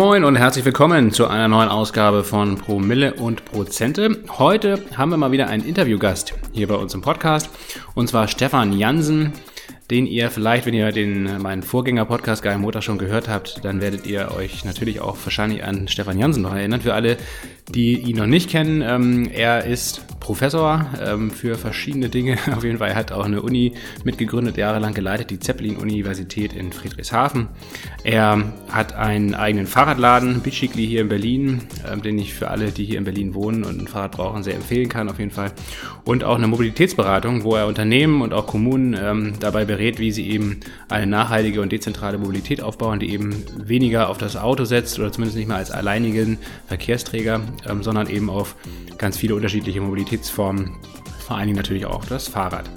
Moin und herzlich willkommen zu einer neuen Ausgabe von Promille und Prozente. Heute haben wir mal wieder einen Interviewgast hier bei uns im Podcast und zwar Stefan Jansen den ihr vielleicht, wenn ihr den meinen Vorgänger-Podcast Geil Motor schon gehört habt, dann werdet ihr euch natürlich auch wahrscheinlich an Stefan Jansen noch erinnern. Für alle, die ihn noch nicht kennen, ähm, er ist Professor ähm, für verschiedene Dinge. Auf jeden Fall hat auch eine Uni mitgegründet, jahrelang geleitet, die Zeppelin-Universität in Friedrichshafen. Er hat einen eigenen Fahrradladen, Bitchikli hier in Berlin, ähm, den ich für alle, die hier in Berlin wohnen und ein Fahrrad brauchen, sehr empfehlen kann auf jeden Fall. Und auch eine Mobilitätsberatung, wo er Unternehmen und auch Kommunen ähm, dabei berät, berät, wie sie eben eine nachhaltige und dezentrale Mobilität aufbauen, die eben weniger auf das Auto setzt oder zumindest nicht mehr als alleinigen Verkehrsträger, ähm, sondern eben auf ganz viele unterschiedliche Mobilitätsformen, vor allen Dingen natürlich auch das Fahrrad.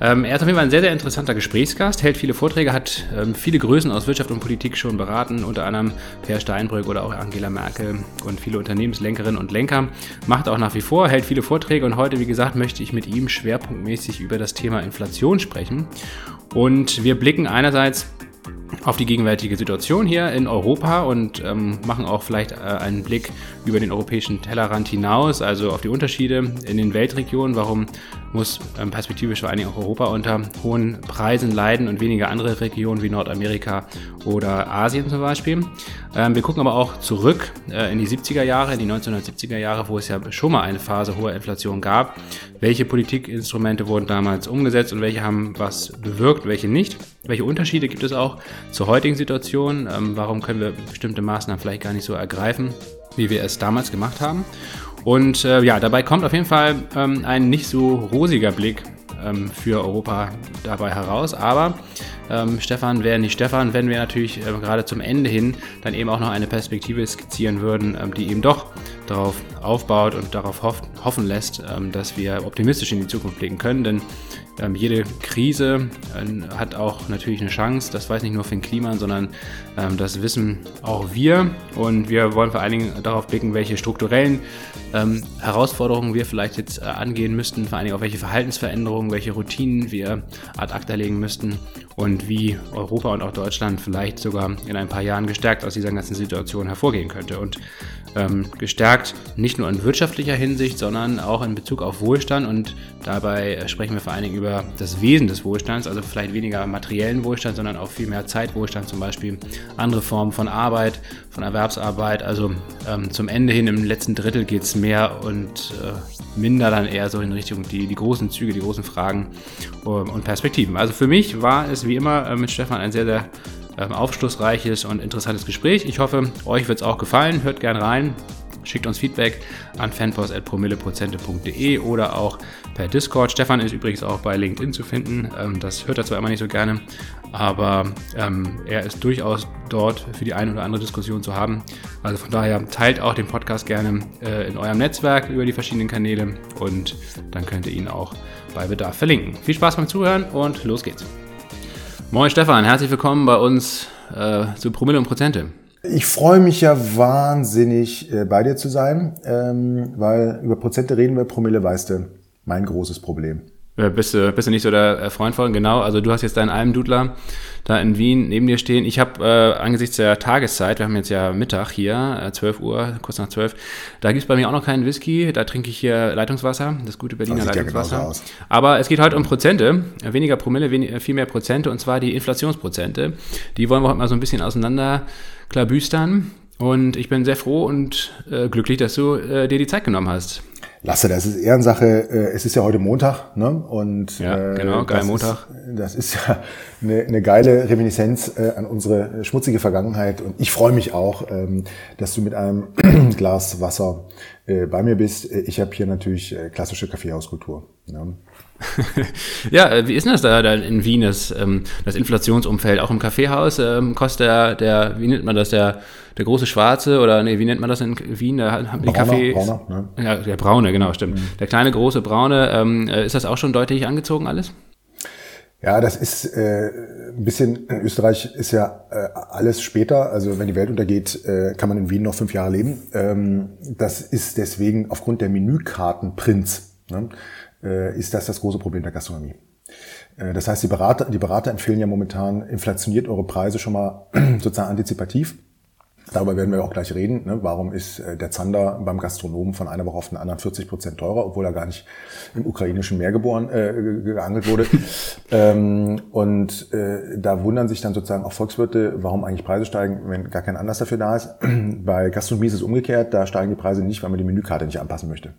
Ähm, er ist auf jeden Fall ein sehr, sehr interessanter Gesprächsgast, hält viele Vorträge, hat ähm, viele Größen aus Wirtschaft und Politik schon beraten, unter anderem Per Steinbrück oder auch Angela Merkel und viele Unternehmenslenkerinnen und Lenker. Macht auch nach wie vor, hält viele Vorträge und heute, wie gesagt, möchte ich mit ihm schwerpunktmäßig über das Thema Inflation sprechen. Und wir blicken einerseits auf die gegenwärtige Situation hier in Europa und ähm, machen auch vielleicht äh, einen Blick über den europäischen Tellerrand hinaus, also auf die Unterschiede in den Weltregionen. Warum muss ähm, perspektivisch vor allen Dingen auch Europa unter hohen Preisen leiden und weniger andere Regionen wie Nordamerika oder Asien zum Beispiel? Ähm, wir gucken aber auch zurück äh, in die 70er Jahre, in die 1970er Jahre, wo es ja schon mal eine Phase hoher Inflation gab. Welche Politikinstrumente wurden damals umgesetzt und welche haben was bewirkt, welche nicht? Welche Unterschiede gibt es auch zur heutigen Situation? Ähm, warum können wir bestimmte Maßnahmen vielleicht gar nicht so ergreifen, wie wir es damals gemacht haben? Und äh, ja, dabei kommt auf jeden Fall ähm, ein nicht so rosiger Blick ähm, für Europa dabei heraus. Aber ähm, Stefan wäre nicht Stefan, wenn wir natürlich äh, gerade zum Ende hin dann eben auch noch eine Perspektive skizzieren würden, ähm, die eben doch darauf aufbaut und darauf hoff hoffen lässt, ähm, dass wir optimistisch in die Zukunft blicken können. Denn ähm, jede Krise äh, hat auch natürlich eine Chance. Das weiß nicht nur Finn Kliman, sondern ähm, das wissen auch wir. Und wir wollen vor allen Dingen darauf blicken, welche strukturellen ähm, Herausforderungen wir vielleicht jetzt äh, angehen müssten, vor allen Dingen auch welche Verhaltensveränderungen, welche Routinen wir ad acta legen müssten und wie Europa und auch Deutschland vielleicht sogar in ein paar Jahren gestärkt aus dieser ganzen Situation hervorgehen könnte. Und ähm, gestärkt nicht nur in wirtschaftlicher Hinsicht, sondern auch in Bezug auf Wohlstand. Und dabei sprechen wir vor allen Dingen über das Wesen des Wohlstands, also vielleicht weniger materiellen Wohlstand, sondern auch viel mehr Zeitwohlstand, zum Beispiel andere Formen von Arbeit, von Erwerbsarbeit. Also ähm, zum Ende hin im letzten Drittel geht es mehr und äh, minder dann eher so in Richtung die, die großen Züge, die großen Fragen ähm, und Perspektiven. Also für mich war es wie immer äh, mit Stefan ein sehr, sehr ähm, aufschlussreiches und interessantes Gespräch. Ich hoffe, euch wird es auch gefallen. Hört gerne rein. Schickt uns Feedback an fanpost.promilleprozente.de oder auch per Discord. Stefan ist übrigens auch bei LinkedIn zu finden. Ähm, das hört er zwar immer nicht so gerne, aber ähm, er ist durchaus dort für die eine oder andere Diskussion zu haben. Also von daher teilt auch den Podcast gerne äh, in eurem Netzwerk über die verschiedenen Kanäle und dann könnt ihr ihn auch bei Bedarf verlinken. Viel Spaß beim Zuhören und los geht's. Moin Stefan, herzlich willkommen bei uns äh, zu Promille und Prozente. Ich freue mich ja wahnsinnig, äh, bei dir zu sein, ähm, weil über Prozente reden wir, Promille weißt du, mein großes Problem. Äh, bist du, bist du nicht so der äh, Freund von? Genau, also du hast jetzt deinen Almdudler da in Wien neben dir stehen. Ich habe äh, angesichts der Tageszeit, wir haben jetzt ja Mittag hier, äh, 12 Uhr, kurz nach 12, da gibt's bei mir auch noch keinen Whisky, da trinke ich hier Leitungswasser, das gute Berliner das Leitungswasser. Ja Aber es geht heute um Prozente, weniger Promille, wenig, viel mehr Prozente, und zwar die Inflationsprozente. Die wollen wir heute mal so ein bisschen auseinander klabüstern. Und ich bin sehr froh und äh, glücklich, dass du äh, dir die Zeit genommen hast. Lasse, das ist Ehrensache. Äh, es ist ja heute Montag, ne? Und ja, äh, genau, geil Montag. Ist, das ist ja eine, eine geile Reminiszenz äh, an unsere schmutzige Vergangenheit. Und ich freue mich auch, ähm, dass du mit einem Glas Wasser äh, bei mir bist. Ich habe hier natürlich äh, klassische Kaffeehauskultur. Ne? ja, äh, wie ist denn das da, in Wien, das, ähm, das Inflationsumfeld? Auch im Kaffeehaus ähm, kostet der, der, wie nennt man das, der, der große Schwarze oder nee, wie nennt man das in Wien? Da haben die Kaffee. Brauner, ne? Ja, der Braune, genau, stimmt. Mhm. Der kleine, große Braune, ähm, äh, ist das auch schon deutlich angezogen alles? Ja, das ist äh, ein bisschen, in Österreich ist ja äh, alles später, also wenn die Welt untergeht, äh, kann man in Wien noch fünf Jahre leben. Ähm, das ist deswegen aufgrund der Menükartenprints. Ne? Äh, ist das das große Problem der Gastronomie. Äh, das heißt, die Berater, die Berater empfehlen ja momentan, inflationiert eure Preise schon mal sozusagen antizipativ. Darüber werden wir auch gleich reden. Ne? Warum ist äh, der Zander beim Gastronomen von einer Woche auf den anderen 40 Prozent teurer, obwohl er gar nicht im ukrainischen Meer geboren, äh, geangelt wurde. ähm, und äh, da wundern sich dann sozusagen auch Volkswirte, warum eigentlich Preise steigen, wenn gar kein Anlass dafür da ist. Bei Gastronomie ist es umgekehrt, da steigen die Preise nicht, weil man die Menükarte nicht anpassen möchte.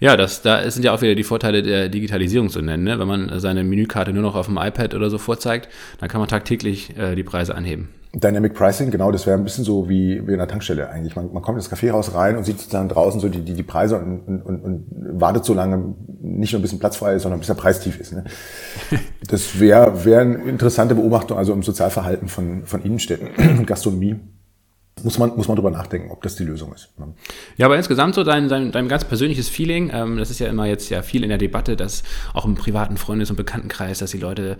Ja, das, da sind ja auch wieder die Vorteile der Digitalisierung zu nennen. Ne? Wenn man seine Menükarte nur noch auf dem iPad oder so vorzeigt, dann kann man tagtäglich äh, die Preise anheben. Dynamic Pricing, genau, das wäre ein bisschen so wie, wie in der Tankstelle eigentlich. Man, man kommt ins Kaffeehaus rein und sieht dann draußen so die, die, die Preise und, und, und, und wartet so lange, nicht nur ein bisschen platzfrei ist, sondern bis der Preis tief ist. Ne? Das wäre wär eine interessante Beobachtung, also im Sozialverhalten von, von Innenstädten, Gastronomie muss man, muss man drüber nachdenken, ob das die Lösung ist. Ne? Ja, aber insgesamt so dein, dein, dein ganz persönliches Feeling, ähm, das ist ja immer jetzt ja viel in der Debatte, dass auch im privaten Freundes- und Bekanntenkreis, dass die Leute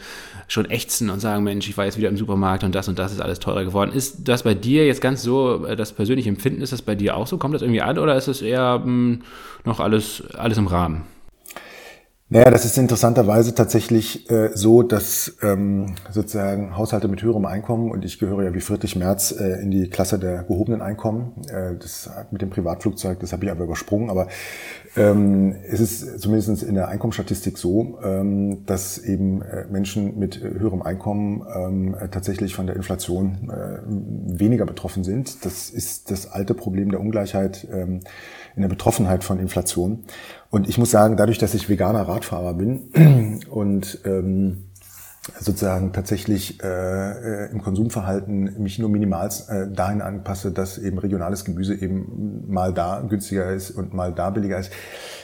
schon ächzen und sagen, Mensch, ich war jetzt wieder im Supermarkt und das und das ist alles teurer geworden. Ist das bei dir jetzt ganz so, äh, das persönliche Empfinden, ist das bei dir auch so? Kommt das irgendwie an oder ist es eher mh, hm, noch alles, alles im Rahmen? Naja, das ist interessanterweise tatsächlich äh, so, dass ähm, sozusagen Haushalte mit höherem Einkommen, und ich gehöre ja wie Friedrich Merz äh, in die Klasse der gehobenen Einkommen, äh, das mit dem Privatflugzeug, das habe ich aber übersprungen, aber ähm, es ist zumindest in der Einkommensstatistik so, ähm, dass eben äh, Menschen mit äh, höherem Einkommen ähm, äh, tatsächlich von der Inflation äh, weniger betroffen sind. Das ist das alte Problem der Ungleichheit ähm, in der Betroffenheit von Inflation. Und ich muss sagen, dadurch, dass ich veganer Radfahrer bin und ähm, sozusagen tatsächlich äh, äh, im Konsumverhalten mich nur minimal äh, dahin anpasse, dass eben regionales Gemüse eben mal da günstiger ist und mal da billiger ist,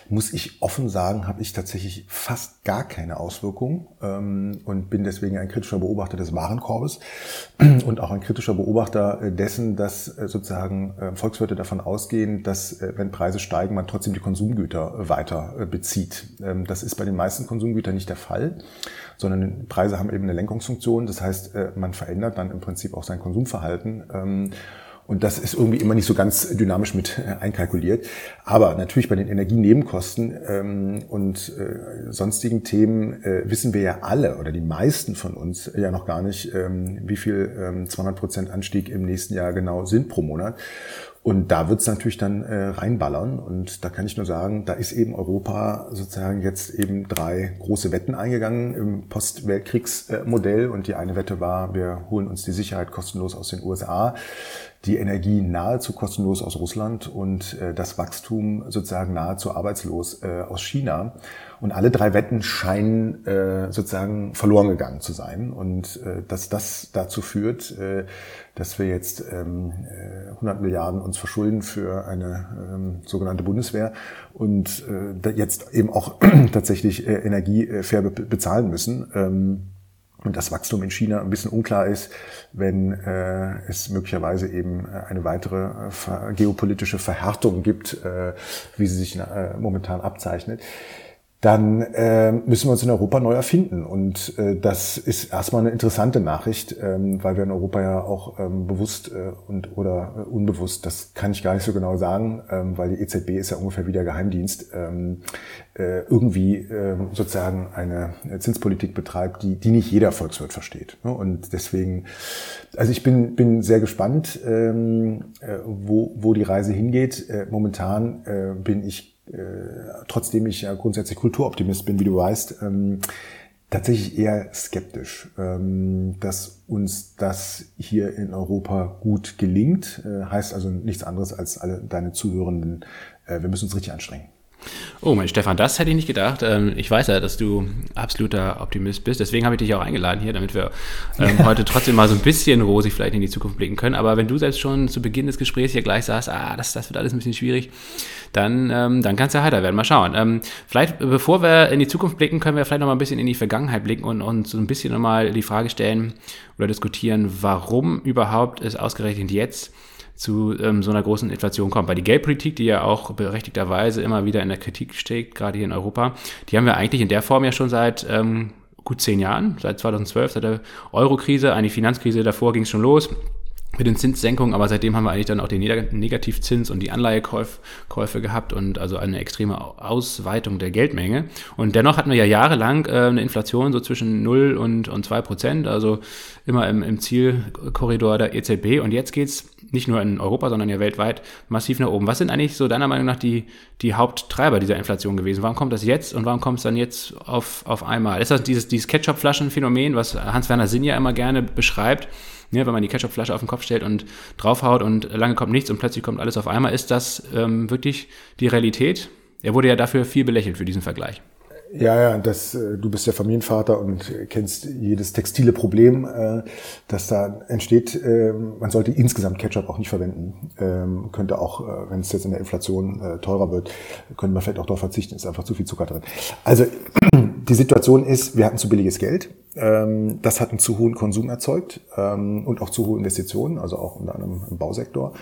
muss ich offen sagen, habe ich tatsächlich fast gar keine Auswirkungen ähm, und bin deswegen ein kritischer Beobachter des Warenkorbes und auch ein kritischer Beobachter äh, dessen, dass äh, sozusagen äh, Volkswirte davon ausgehen, dass äh, wenn Preise steigen, man trotzdem die Konsumgüter weiter äh, bezieht. Ähm, das ist bei den meisten Konsumgütern nicht der Fall, sondern Preise haben eben eine Lenkungsfunktion. Das heißt, äh, man verändert dann im Prinzip auch sein Konsumverhalten. Ähm, und das ist irgendwie immer nicht so ganz dynamisch mit äh, einkalkuliert. Aber natürlich bei den Energienebenkosten ähm, und äh, sonstigen Themen wissen wir ja alle oder die meisten von uns ja noch gar nicht, ähm, wie viel ähm, 200 Prozent Anstieg im nächsten Jahr genau sind pro Monat. Und da wird's natürlich dann äh, reinballern. Und da kann ich nur sagen, da ist eben Europa sozusagen jetzt eben drei große Wetten eingegangen im Postweltkriegsmodell. Und die eine Wette war, wir holen uns die Sicherheit kostenlos aus den USA die Energie nahezu kostenlos aus Russland und äh, das Wachstum sozusagen nahezu arbeitslos äh, aus China. Und alle drei Wetten scheinen äh, sozusagen verloren gegangen zu sein. Und äh, dass das dazu führt, äh, dass wir jetzt ähm, 100 äh, Milliarden uns verschulden für eine ähm, sogenannte Bundeswehr und äh, jetzt eben auch tatsächlich äh, Energie äh, fair be bezahlen müssen. Ähm, und das Wachstum in China ein bisschen unklar ist, wenn äh, es möglicherweise eben äh, eine weitere äh, geopolitische Verhärtung gibt, äh, wie sie sich äh, momentan abzeichnet dann äh, müssen wir uns in Europa neu erfinden. Und äh, das ist erstmal eine interessante Nachricht, ähm, weil wir in Europa ja auch ähm, bewusst äh, und oder äh, unbewusst, das kann ich gar nicht so genau sagen, ähm, weil die EZB ist ja ungefähr wie der Geheimdienst, ähm, äh, irgendwie äh, sozusagen eine Zinspolitik betreibt, die, die nicht jeder Volkswirt versteht. Ne? Und deswegen, also ich bin, bin sehr gespannt, ähm, äh, wo, wo die Reise hingeht. Äh, momentan äh, bin ich trotzdem ich ja grundsätzlich Kulturoptimist bin, wie du weißt, ähm, tatsächlich eher skeptisch, ähm, dass uns das hier in Europa gut gelingt. Äh, heißt also nichts anderes als alle deine Zuhörenden, äh, wir müssen uns richtig anstrengen. Oh, mein Stefan, das hätte ich nicht gedacht. Ähm, ich weiß ja, dass du absoluter Optimist bist. Deswegen habe ich dich auch eingeladen hier, damit wir ähm, heute trotzdem mal so ein bisschen rosig vielleicht in die Zukunft blicken können. Aber wenn du selbst schon zu Beginn des Gesprächs hier gleich sagst, ah, das, das wird alles ein bisschen schwierig, dann, ähm, dann kannst du heiter werden. Mal schauen. vielleicht, bevor wir in die Zukunft blicken, können wir vielleicht noch mal ein bisschen in die Vergangenheit blicken und uns so ein bisschen nochmal die Frage stellen oder diskutieren, warum überhaupt es ausgerechnet jetzt zu ähm, so einer großen Inflation kommt. Weil die Geldpolitik, die ja auch berechtigterweise immer wieder in der Kritik steht, gerade hier in Europa, die haben wir eigentlich in der Form ja schon seit ähm, gut zehn Jahren, seit 2012, seit der Euro-Krise, eine Finanzkrise davor ging es schon los mit den Zinssenkungen, aber seitdem haben wir eigentlich dann auch den Negativzins und die Anleihekäufe gehabt und also eine extreme Ausweitung der Geldmenge. Und dennoch hatten wir ja jahrelang äh, eine Inflation so zwischen 0 und, und 2 Prozent, also immer im, im Zielkorridor der EZB. Und jetzt geht's nicht nur in Europa, sondern ja weltweit massiv nach oben. Was sind eigentlich so deiner Meinung nach die, die Haupttreiber dieser Inflation gewesen? Warum kommt das jetzt und warum kommt es dann jetzt auf, auf einmal? Ist das dieses, dieses Ketchup-Flaschen-Phänomen, was Hans-Werner Sinn ja immer gerne beschreibt? Ja, wenn man die Ketchupflasche auf den Kopf stellt und draufhaut und lange kommt nichts und plötzlich kommt alles auf einmal, ist das ähm, wirklich die Realität? Er wurde ja dafür viel belächelt für diesen Vergleich. Ja, ja, das, äh, du bist ja Familienvater und kennst jedes textile Problem, äh, das da entsteht. Ähm, man sollte insgesamt Ketchup auch nicht verwenden. Ähm, könnte auch, äh, wenn es jetzt in der Inflation teurer wird, könnte man vielleicht auch darauf verzichten. Ist einfach zu viel Zucker drin. Also die Situation ist, wir hatten zu billiges Geld. Ähm, das hat einen zu hohen Konsum erzeugt und auch zu hohe Investitionen, also auch unter anderem im Bausektor.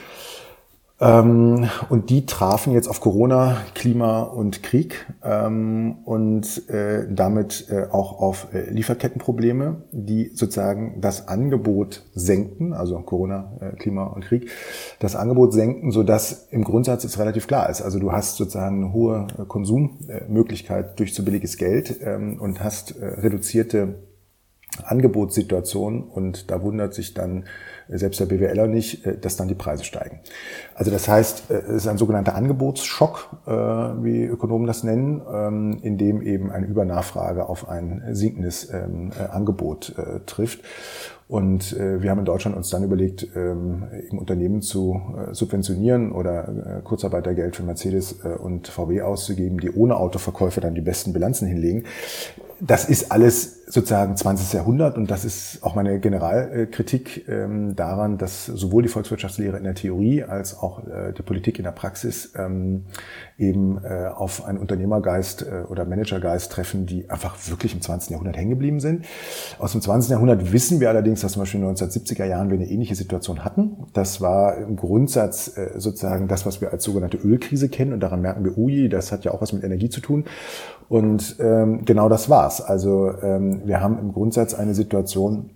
Ähm, und die trafen jetzt auf Corona, Klima und Krieg ähm, und äh, damit äh, auch auf äh, Lieferkettenprobleme, die sozusagen das Angebot senken, also Corona, Klima und Krieg, das Angebot senken, so dass im Grundsatz es relativ klar ist. Also du hast sozusagen eine hohe Konsummöglichkeit durch zu billiges Geld ähm, und hast reduzierte Angebotssituation und da wundert sich dann selbst der BWLer nicht, äh, dass dann die Preise steigen. Also das heißt, äh, es ist ein sogenannter Angebotsschock, äh, wie Ökonomen das nennen, ähm, in dem eben eine Übernachfrage auf ein sinkendes ähm, Angebot trifft. Und wir haben in Deutschland uns dann überlegt, ähm, Unternehmen zu subventionieren oder Kurzarbeitergeld für Mercedes und VW auszugeben, die ohne Autoverkäufe dann die besten Bilanzen hinlegen das ist alles sozusagen 20. Jahrhundert und das ist auch meine Generalkritik ähm, daran, dass sowohl die Volkswirtschaftslehre in der Theorie als auch äh, die Politik in der Praxis ähm, eben äh, auf einen Unternehmergeist äh, oder Managergeist treffen, die einfach wirklich im 20. Jahrhundert hängen geblieben sind. Aus dem 20. Jahrhundert wissen wir allerdings, dass zum Beispiel in den 1970er Jahren wir eine ähnliche Situation hatten. Das war im Grundsatz äh, sozusagen das, was wir als sogenannte Ölkrise kennen und daran merken wir, ui, das hat ja auch was mit Energie zu tun. Und ähm, genau das war's. Also ähm, wir haben im Grundsatz eine Situation,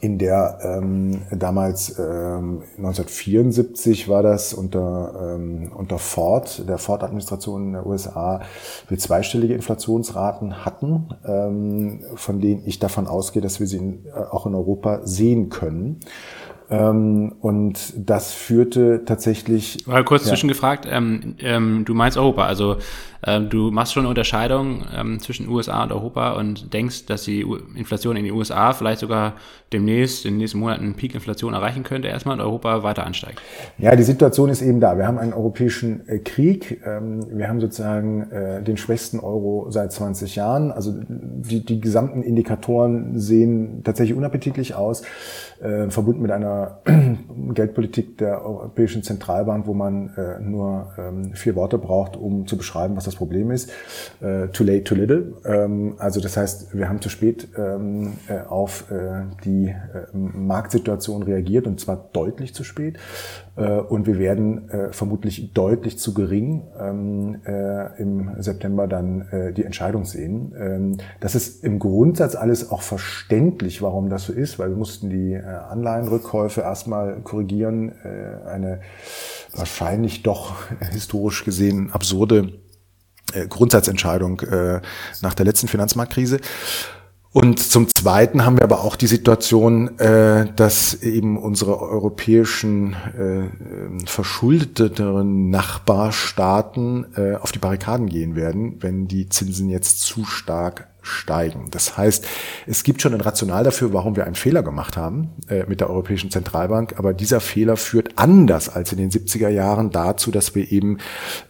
in der ähm, damals ähm, 1974 war das unter, ähm, unter Ford, der Ford-Administration in der USA, wir zweistellige Inflationsraten hatten, ähm, von denen ich davon ausgehe, dass wir sie in, äh, auch in Europa sehen können. Ähm, und das führte tatsächlich. Mal kurz ja. zwischengefragt, ähm, ähm, du meinst Europa, also ähm, du machst schon eine Unterscheidung ähm, zwischen USA und Europa und denkst, dass die Inflation in den USA vielleicht sogar demnächst, in den nächsten Monaten Peak-Inflation erreichen könnte, erstmal und Europa weiter ansteigt. Ja, die Situation ist eben da. Wir haben einen europäischen äh, Krieg. Ähm, wir haben sozusagen äh, den schwächsten Euro seit 20 Jahren. Also die, die gesamten Indikatoren sehen tatsächlich unappetitlich aus, äh, verbunden mit einer Geldpolitik der Europäischen Zentralbank, wo man nur vier Worte braucht, um zu beschreiben, was das Problem ist. Äh, too late, too little. Ähm, also das heißt, wir haben zu spät ähm, äh, auf äh, die äh, Marktsituation reagiert und zwar deutlich zu spät. Äh, und wir werden äh, vermutlich deutlich zu gering ähm, im September dann die Entscheidung sehen. Ähm, das ist im Grundsatz alles auch verständlich, warum das so ist, weil wir mussten die Anleihenrückkäufe erstmal korrigieren. Eine wahrscheinlich doch historisch gesehen absurde Grundsatzentscheidung äh, nach der letzten Finanzmarktkrise. Und zum Zweiten haben wir aber auch die Situation, äh, dass eben unsere europäischen äh, verschuldeteren Nachbarstaaten äh, auf die Barrikaden gehen werden, wenn die Zinsen jetzt zu stark steigen. Das heißt, es gibt schon ein Rational dafür, warum wir einen Fehler gemacht haben äh, mit der Europäischen Zentralbank, aber dieser Fehler führt anders als in den 70er Jahren dazu, dass wir eben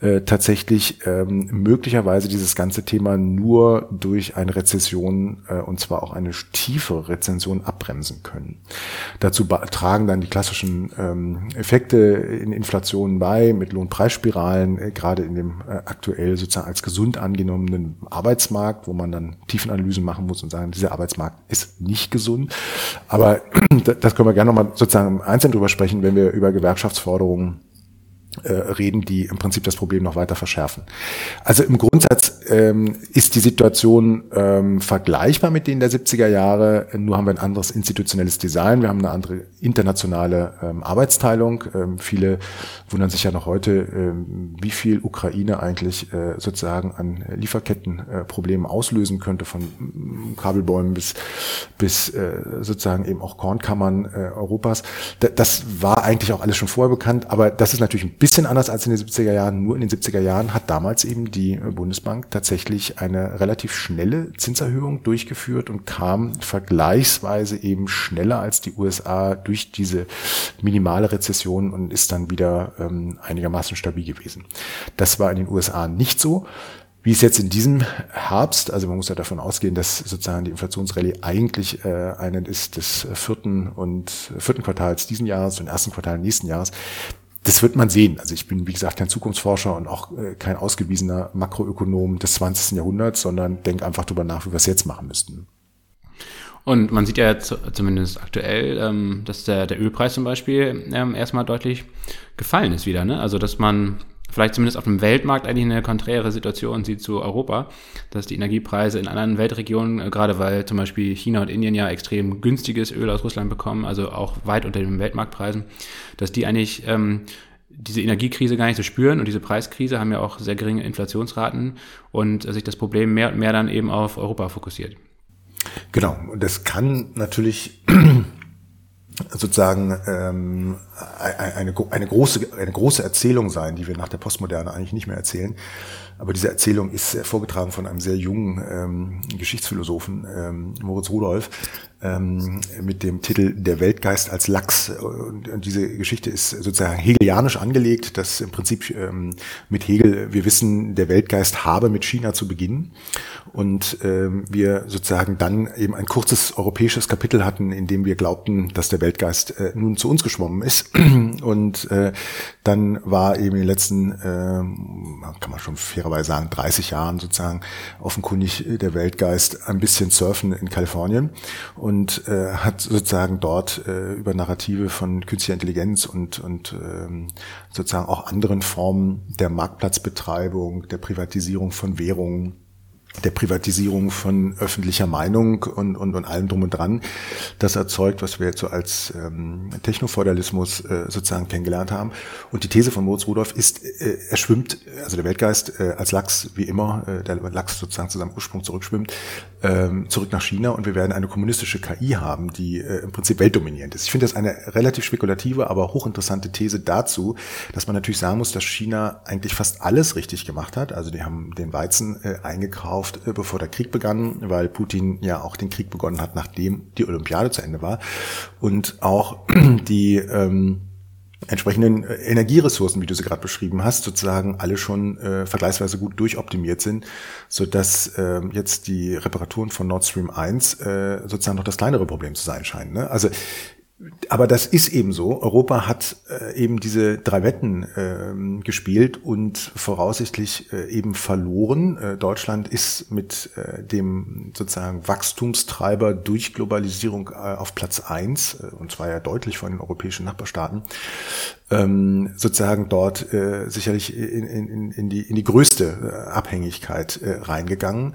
äh, tatsächlich ähm, möglicherweise dieses ganze Thema nur durch eine Rezession äh, und zwar auch eine tiefe Rezension abbremsen können. Dazu tragen dann die klassischen ähm, Effekte in Inflationen bei, mit Lohnpreisspiralen, äh, gerade in dem äh, aktuell sozusagen als gesund angenommenen Arbeitsmarkt, wo man dann Tiefenanalysen machen muss und sagen, dieser Arbeitsmarkt ist nicht gesund. Aber das können wir gerne nochmal sozusagen einzeln drüber sprechen, wenn wir über Gewerkschaftsforderungen äh, reden, die im Prinzip das Problem noch weiter verschärfen. Also im Grundsatz ähm, ist die Situation ähm, vergleichbar mit denen der 70er Jahre, nur haben wir ein anderes institutionelles Design, wir haben eine andere internationale ähm, Arbeitsteilung. Ähm, viele wundern sich ja noch heute, ähm, wie viel Ukraine eigentlich äh, sozusagen an Lieferkettenproblemen äh, auslösen könnte, von mm, Kabelbäumen bis, bis äh, sozusagen eben auch Kornkammern äh, Europas. D das war eigentlich auch alles schon vorher bekannt, aber das ist natürlich ein bisschen anders als in den 70er Jahren. Nur in den 70er Jahren hat damals eben die Bundesbank tatsächlich eine relativ schnelle Zinserhöhung durchgeführt und kam vergleichsweise eben schneller als die USA durch diese minimale Rezession und ist dann wieder ähm, einigermaßen stabil gewesen. Das war in den USA nicht so. Wie es jetzt in diesem Herbst, also man muss ja davon ausgehen, dass sozusagen die Inflationsrallye eigentlich äh, eine ist des vierten und vierten Quartals diesen Jahres und ersten Quartal nächsten Jahres, das wird man sehen. Also ich bin, wie gesagt, kein Zukunftsforscher und auch äh, kein ausgewiesener Makroökonom des 20. Jahrhunderts, sondern denke einfach darüber nach, wie wir es jetzt machen müssten. Und man sieht ja jetzt zumindest aktuell, ähm, dass der, der Ölpreis zum Beispiel ähm, erstmal deutlich gefallen ist wieder. Ne? Also dass man vielleicht zumindest auf dem Weltmarkt eigentlich eine konträre Situation sieht zu Europa, dass die Energiepreise in anderen Weltregionen, äh, gerade weil zum Beispiel China und Indien ja extrem günstiges Öl aus Russland bekommen, also auch weit unter den Weltmarktpreisen, dass die eigentlich ähm, diese Energiekrise gar nicht so spüren und diese Preiskrise haben ja auch sehr geringe Inflationsraten und sich das Problem mehr und mehr dann eben auf Europa fokussiert. Genau, und das kann natürlich sozusagen ähm, eine, eine, große, eine große Erzählung sein, die wir nach der Postmoderne eigentlich nicht mehr erzählen. Aber diese Erzählung ist vorgetragen von einem sehr jungen ähm, Geschichtsphilosophen, ähm, Moritz Rudolf, ähm, mit dem Titel Der Weltgeist als Lachs. Und, und diese Geschichte ist sozusagen hegelianisch angelegt, dass im Prinzip ähm, mit Hegel, wir wissen, der Weltgeist habe mit China zu beginnen. Und ähm, wir sozusagen dann eben ein kurzes europäisches Kapitel hatten, in dem wir glaubten, dass der Weltgeist äh, nun zu uns geschwommen ist. Und äh, dann war eben in den letzten, äh, kann man schon fairerweise sagen, 30 Jahren sozusagen offenkundig der Weltgeist ein bisschen surfen in Kalifornien und äh, hat sozusagen dort äh, über Narrative von künstlicher Intelligenz und, und ähm, sozusagen auch anderen Formen der Marktplatzbetreibung, der Privatisierung von Währungen, der Privatisierung von öffentlicher Meinung und, und, und allem drum und dran, das erzeugt, was wir jetzt so als ähm, Technofeudalismus äh, sozusagen kennengelernt haben. Und die These von Moritz Rudolph ist, äh, er schwimmt, also der Weltgeist äh, als Lachs, wie immer, äh, der Lachs sozusagen zu seinem Ursprung zurückschwimmt, ähm, zurück nach China und wir werden eine kommunistische KI haben, die äh, im Prinzip weltdominierend ist. Ich finde das eine relativ spekulative, aber hochinteressante These dazu, dass man natürlich sagen muss, dass China eigentlich fast alles richtig gemacht hat. Also die haben den Weizen äh, eingekauft, äh, bevor der Krieg begann, weil Putin ja auch den Krieg begonnen hat, nachdem die Olympiade zu Ende war. Und auch die ähm, entsprechenden äh, Energieressourcen, wie du sie gerade beschrieben hast, sozusagen alle schon äh, vergleichsweise gut durchoptimiert sind, so dass äh, jetzt die Reparaturen von Nord Stream 1 äh, sozusagen noch das kleinere Problem zu sein scheinen. Ne? Also aber das ist eben so. Europa hat äh, eben diese drei Wetten äh, gespielt und voraussichtlich äh, eben verloren. Äh, Deutschland ist mit äh, dem sozusagen Wachstumstreiber durch Globalisierung äh, auf Platz eins und zwar ja deutlich von den europäischen Nachbarstaaten ähm, sozusagen dort äh, sicherlich in, in, in, die, in die größte äh, Abhängigkeit äh, reingegangen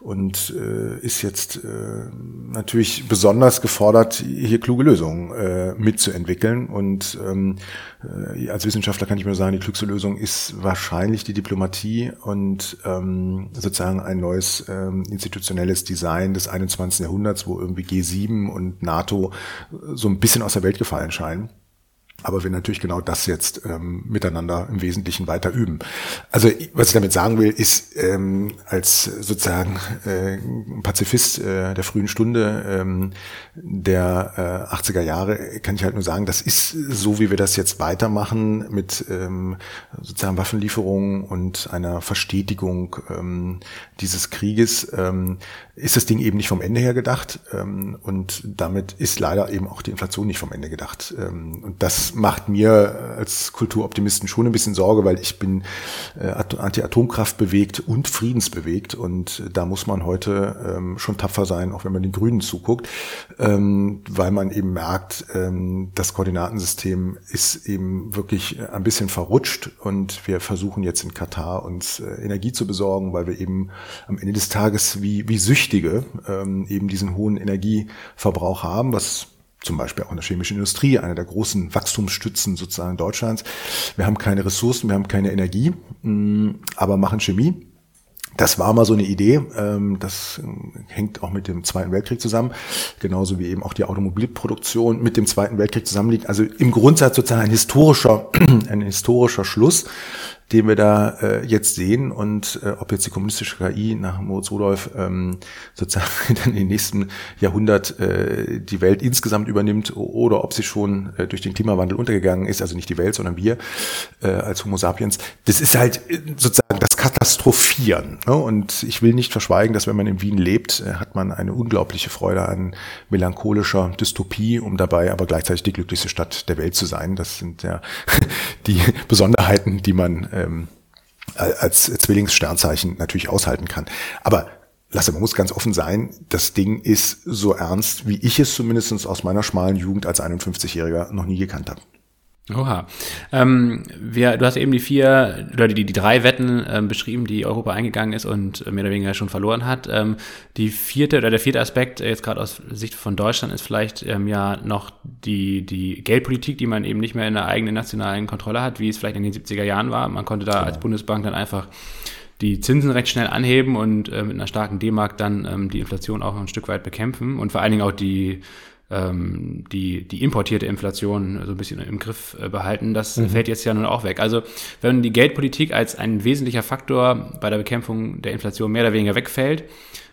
und äh, ist jetzt äh, natürlich besonders gefordert, hier kluge Lösungen äh, mitzuentwickeln. Und ähm, äh, als Wissenschaftler kann ich mir sagen, die klügste Lösung ist wahrscheinlich die Diplomatie und ähm, sozusagen ein neues ähm, institutionelles Design des 21. Jahrhunderts, wo irgendwie G7 und NATO so ein bisschen aus der Welt gefallen scheinen aber wir natürlich genau das jetzt ähm, miteinander im Wesentlichen weiter üben. Also was ich damit sagen will, ist ähm, als sozusagen äh, Pazifist äh, der frühen Stunde ähm, der äh, 80er Jahre kann ich halt nur sagen, das ist so, wie wir das jetzt weitermachen mit ähm, sozusagen Waffenlieferungen und einer Verstetigung ähm, dieses Krieges, ähm, ist das Ding eben nicht vom Ende her gedacht ähm, und damit ist leider eben auch die Inflation nicht vom Ende gedacht. Ähm, und das macht mir als Kulturoptimisten schon ein bisschen Sorge, weil ich bin äh, Anti-Atomkraft bewegt und friedensbewegt und da muss man heute ähm, schon tapfer sein, auch wenn man den Grünen zuguckt, ähm, weil man eben merkt, ähm, das Koordinatensystem ist eben wirklich ein bisschen verrutscht und wir versuchen jetzt in Katar uns äh, Energie zu besorgen, weil wir eben am Ende des Tages wie, wie Süchtige ähm, eben diesen hohen Energieverbrauch haben, was zum Beispiel auch in der chemischen Industrie, einer der großen Wachstumsstützen sozusagen Deutschlands. Wir haben keine Ressourcen, wir haben keine Energie, mm, aber machen Chemie. Das war mal so eine Idee. Ähm, das hängt auch mit dem Zweiten Weltkrieg zusammen, genauso wie eben auch die Automobilproduktion mit dem Zweiten Weltkrieg zusammenliegt. Also im Grundsatz sozusagen ein historischer, ein historischer Schluss den wir da äh, jetzt sehen und äh, ob jetzt die kommunistische KI nach Moritz Rudolf ähm, sozusagen dann im nächsten Jahrhundert äh, die Welt insgesamt übernimmt oder ob sie schon äh, durch den Klimawandel untergegangen ist, also nicht die Welt, sondern wir äh, als Homo sapiens. Das ist halt äh, sozusagen das Katastrophieren. Ne? Und ich will nicht verschweigen, dass wenn man in Wien lebt, äh, hat man eine unglaubliche Freude an melancholischer Dystopie, um dabei aber gleichzeitig die glücklichste Stadt der Welt zu sein. Das sind ja die Besonderheiten, die man ähm, als Zwillingssternzeichen natürlich aushalten kann. Aber Lasse, man muss ganz offen sein, das Ding ist so ernst, wie ich es zumindest aus meiner schmalen Jugend als 51-Jähriger noch nie gekannt habe. Oha. Ähm, wir, du hast eben die vier oder die, die drei Wetten ähm, beschrieben, die Europa eingegangen ist und mehr oder weniger schon verloren hat. Ähm, die vierte oder der vierte Aspekt, äh, jetzt gerade aus Sicht von Deutschland, ist vielleicht ähm, ja noch die, die Geldpolitik, die man eben nicht mehr in der eigenen nationalen Kontrolle hat, wie es vielleicht in den 70er Jahren war. Man konnte da ja. als Bundesbank dann einfach die Zinsen recht schnell anheben und äh, mit einer starken D-Mark dann ähm, die Inflation auch ein Stück weit bekämpfen und vor allen Dingen auch die ähm, die, die importierte Inflation so ein bisschen im Griff äh, behalten. Das mhm. fällt jetzt ja nun auch weg. Also wenn die Geldpolitik als ein wesentlicher Faktor bei der Bekämpfung der Inflation mehr oder weniger wegfällt,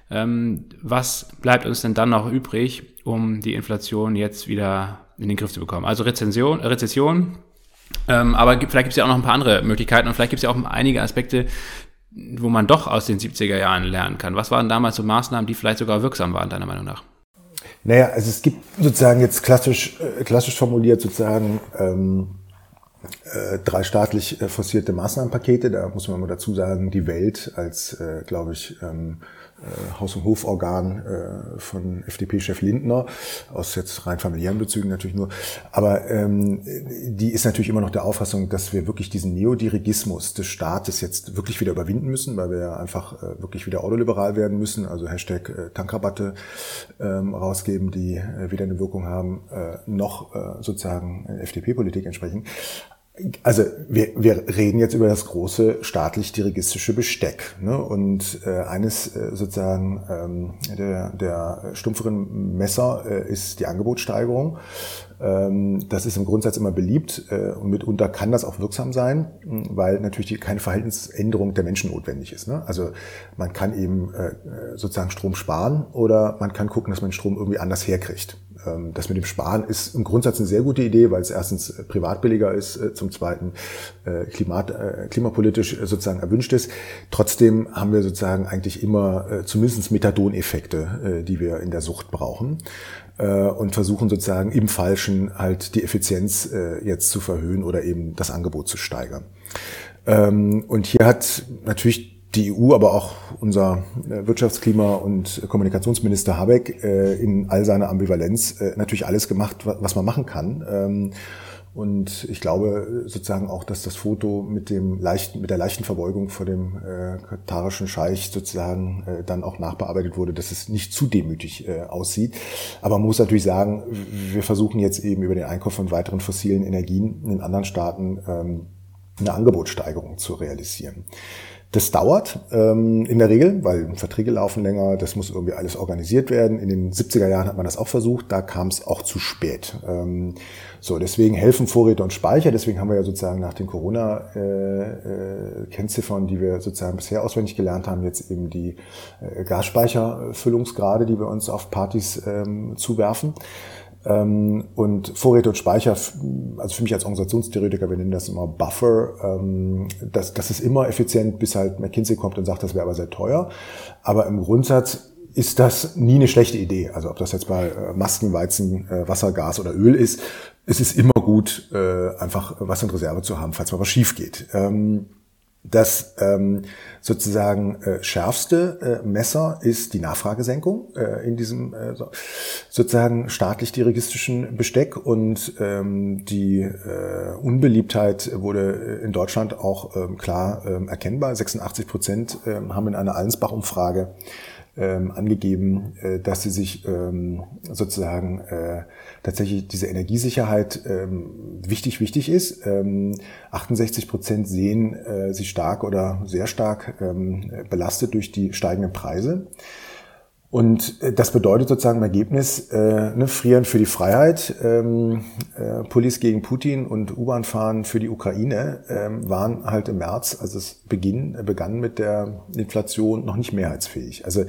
ähm, was bleibt uns denn dann noch übrig, um die Inflation jetzt wieder in den Griff zu bekommen? Also Rezension, Rezession, ähm, aber vielleicht gibt es ja auch noch ein paar andere Möglichkeiten und vielleicht gibt es ja auch einige Aspekte, wo man doch aus den 70er Jahren lernen kann. Was waren damals so Maßnahmen, die vielleicht sogar wirksam waren, deiner Meinung nach? Naja, also es gibt sozusagen jetzt klassisch, äh, klassisch formuliert sozusagen ähm, äh, drei staatlich äh, forcierte Maßnahmenpakete. Da muss man mal dazu sagen, die Welt als, äh, glaube ich, ähm, äh, Haus- und Hoforgan äh, von FDP-Chef Lindner, aus jetzt rein familiären Bezügen natürlich nur. Aber ähm, die ist natürlich immer noch der Auffassung, dass wir wirklich diesen Neodirigismus des Staates jetzt wirklich wieder überwinden müssen, weil wir ja einfach äh, wirklich wieder ordoliberal werden müssen, also Hashtag äh, Tankrabatte ähm, rausgeben, die äh, weder eine Wirkung haben, äh, noch äh, sozusagen FDP-Politik entsprechen. Also wir, wir reden jetzt über das große staatlich-dirigistische Besteck. Ne? Und äh, eines äh, sozusagen ähm, der, der stumpferen Messer äh, ist die Angebotssteigerung. Ähm, das ist im Grundsatz immer beliebt äh, und mitunter kann das auch wirksam sein, weil natürlich keine Verhaltensänderung der Menschen notwendig ist. Ne? Also man kann eben äh, sozusagen Strom sparen oder man kann gucken, dass man Strom irgendwie anders herkriegt. Ähm, das mit dem Sparen ist im Grundsatz eine sehr gute Idee, weil es erstens äh, privat billiger ist, äh, zum zweiten äh, klimat, klimapolitisch sozusagen erwünscht ist. Trotzdem haben wir sozusagen eigentlich immer zumindest Methadoneffekte, die wir in der Sucht brauchen und versuchen sozusagen im Falschen halt die Effizienz jetzt zu verhöhen oder eben das Angebot zu steigern. Ähm, und hier hat natürlich die EU, aber auch unser äh, Wirtschaftsklima- und Kommunikationsminister Habeck äh, in all seiner Ambivalenz äh, natürlich alles gemacht, was man machen kann. Ähm, und ich glaube sozusagen auch, dass das Foto mit dem leichten, mit der leichten Verbeugung vor dem äh, katarischen Scheich sozusagen äh, dann auch nachbearbeitet wurde, dass es nicht zu demütig äh, aussieht. Aber man muss natürlich sagen, wir versuchen jetzt eben über den Einkauf von weiteren fossilen Energien in anderen Staaten ähm, eine Angebotssteigerung zu realisieren. Das dauert ähm, in der Regel, weil Verträge laufen länger, das muss irgendwie alles organisiert werden. In den 70er Jahren hat man das auch versucht, da kam es auch zu spät. Ähm, so, deswegen helfen Vorräte und Speicher, deswegen haben wir ja sozusagen nach den Corona-Kennziffern, äh, äh, die wir sozusagen bisher auswendig gelernt haben, jetzt eben die äh, Gasspeicherfüllungsgrade, die wir uns auf Partys ähm, zuwerfen. Ähm, und Vorräte und Speicher, also für mich als Organisationstheoretiker, wir nennen das immer Buffer, ähm, das, das ist immer effizient, bis halt McKinsey kommt und sagt, das wäre aber sehr teuer. Aber im Grundsatz ist das nie eine schlechte Idee. Also ob das jetzt bei äh, Masken, Weizen, äh, Wasser, Gas oder Öl ist, es ist immer gut, äh, einfach was in Reserve zu haben, falls mal was schief geht. Das ähm, sozusagen äh, schärfste äh, Messer ist die Nachfragesenkung äh, in diesem äh, so, sozusagen staatlich dirigistischen Besteck und ähm, die äh, Unbeliebtheit wurde in Deutschland auch ähm, klar ähm, erkennbar. 86 Prozent äh, haben in einer Allensbach-Umfrage ähm, angegeben, äh, dass sie sich ähm, sozusagen äh, tatsächlich diese Energiesicherheit ähm, wichtig, wichtig ist. Ähm, 68 Prozent sehen äh, sie stark oder sehr stark ähm, belastet durch die steigenden Preise. Und äh, das bedeutet sozusagen im Ergebnis, äh, ne, Frieren für die Freiheit, ähm, äh, Pullis gegen Putin und U-Bahn fahren für die Ukraine ähm, waren halt im März, also es beginn, äh, begann mit der Inflation, noch nicht mehrheitsfähig. Also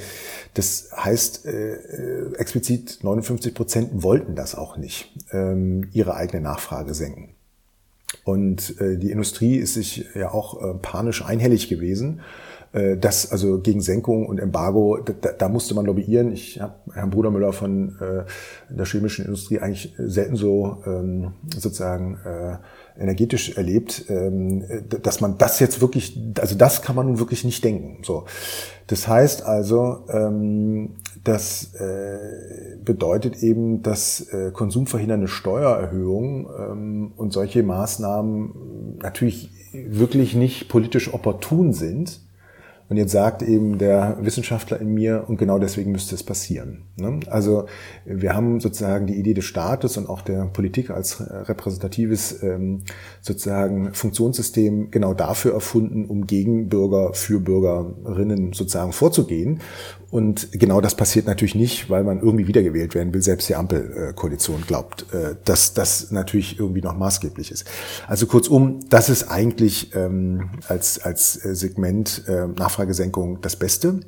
das heißt, äh, äh explizit 59 Prozent wollten das auch nicht, ähm, ihre eigene Nachfrage senken. Und äh, die Industrie ist sich ja auch äh, panisch einhellig gewesen das also gegen Senkung und Embargo, da, da musste man lobbyieren. Ich habe Herrn Brudermüller von äh, der chemischen Industrie eigentlich selten so ähm, sozusagen äh, energetisch erlebt, ähm, dass man das jetzt wirklich, also das kann man nun wirklich nicht denken. So, das heißt also, ähm, das äh, bedeutet eben, dass äh, konsumverhindernde Steuererhöhungen ähm, und solche Maßnahmen natürlich wirklich nicht politisch opportun sind und jetzt sagt eben der Wissenschaftler in mir, und genau deswegen müsste es passieren. Ne? Also wir haben sozusagen die Idee des Staates und auch der Politik als repräsentatives ähm, sozusagen Funktionssystem genau dafür erfunden, um gegen Bürger, für Bürgerinnen sozusagen vorzugehen. Und genau das passiert natürlich nicht, weil man irgendwie wiedergewählt werden will. Selbst die Ampelkoalition glaubt, äh, dass das natürlich irgendwie noch maßgeblich ist. Also kurzum, das ist eigentlich ähm, als, als Segment äh, Nachfragesenkung das Beste.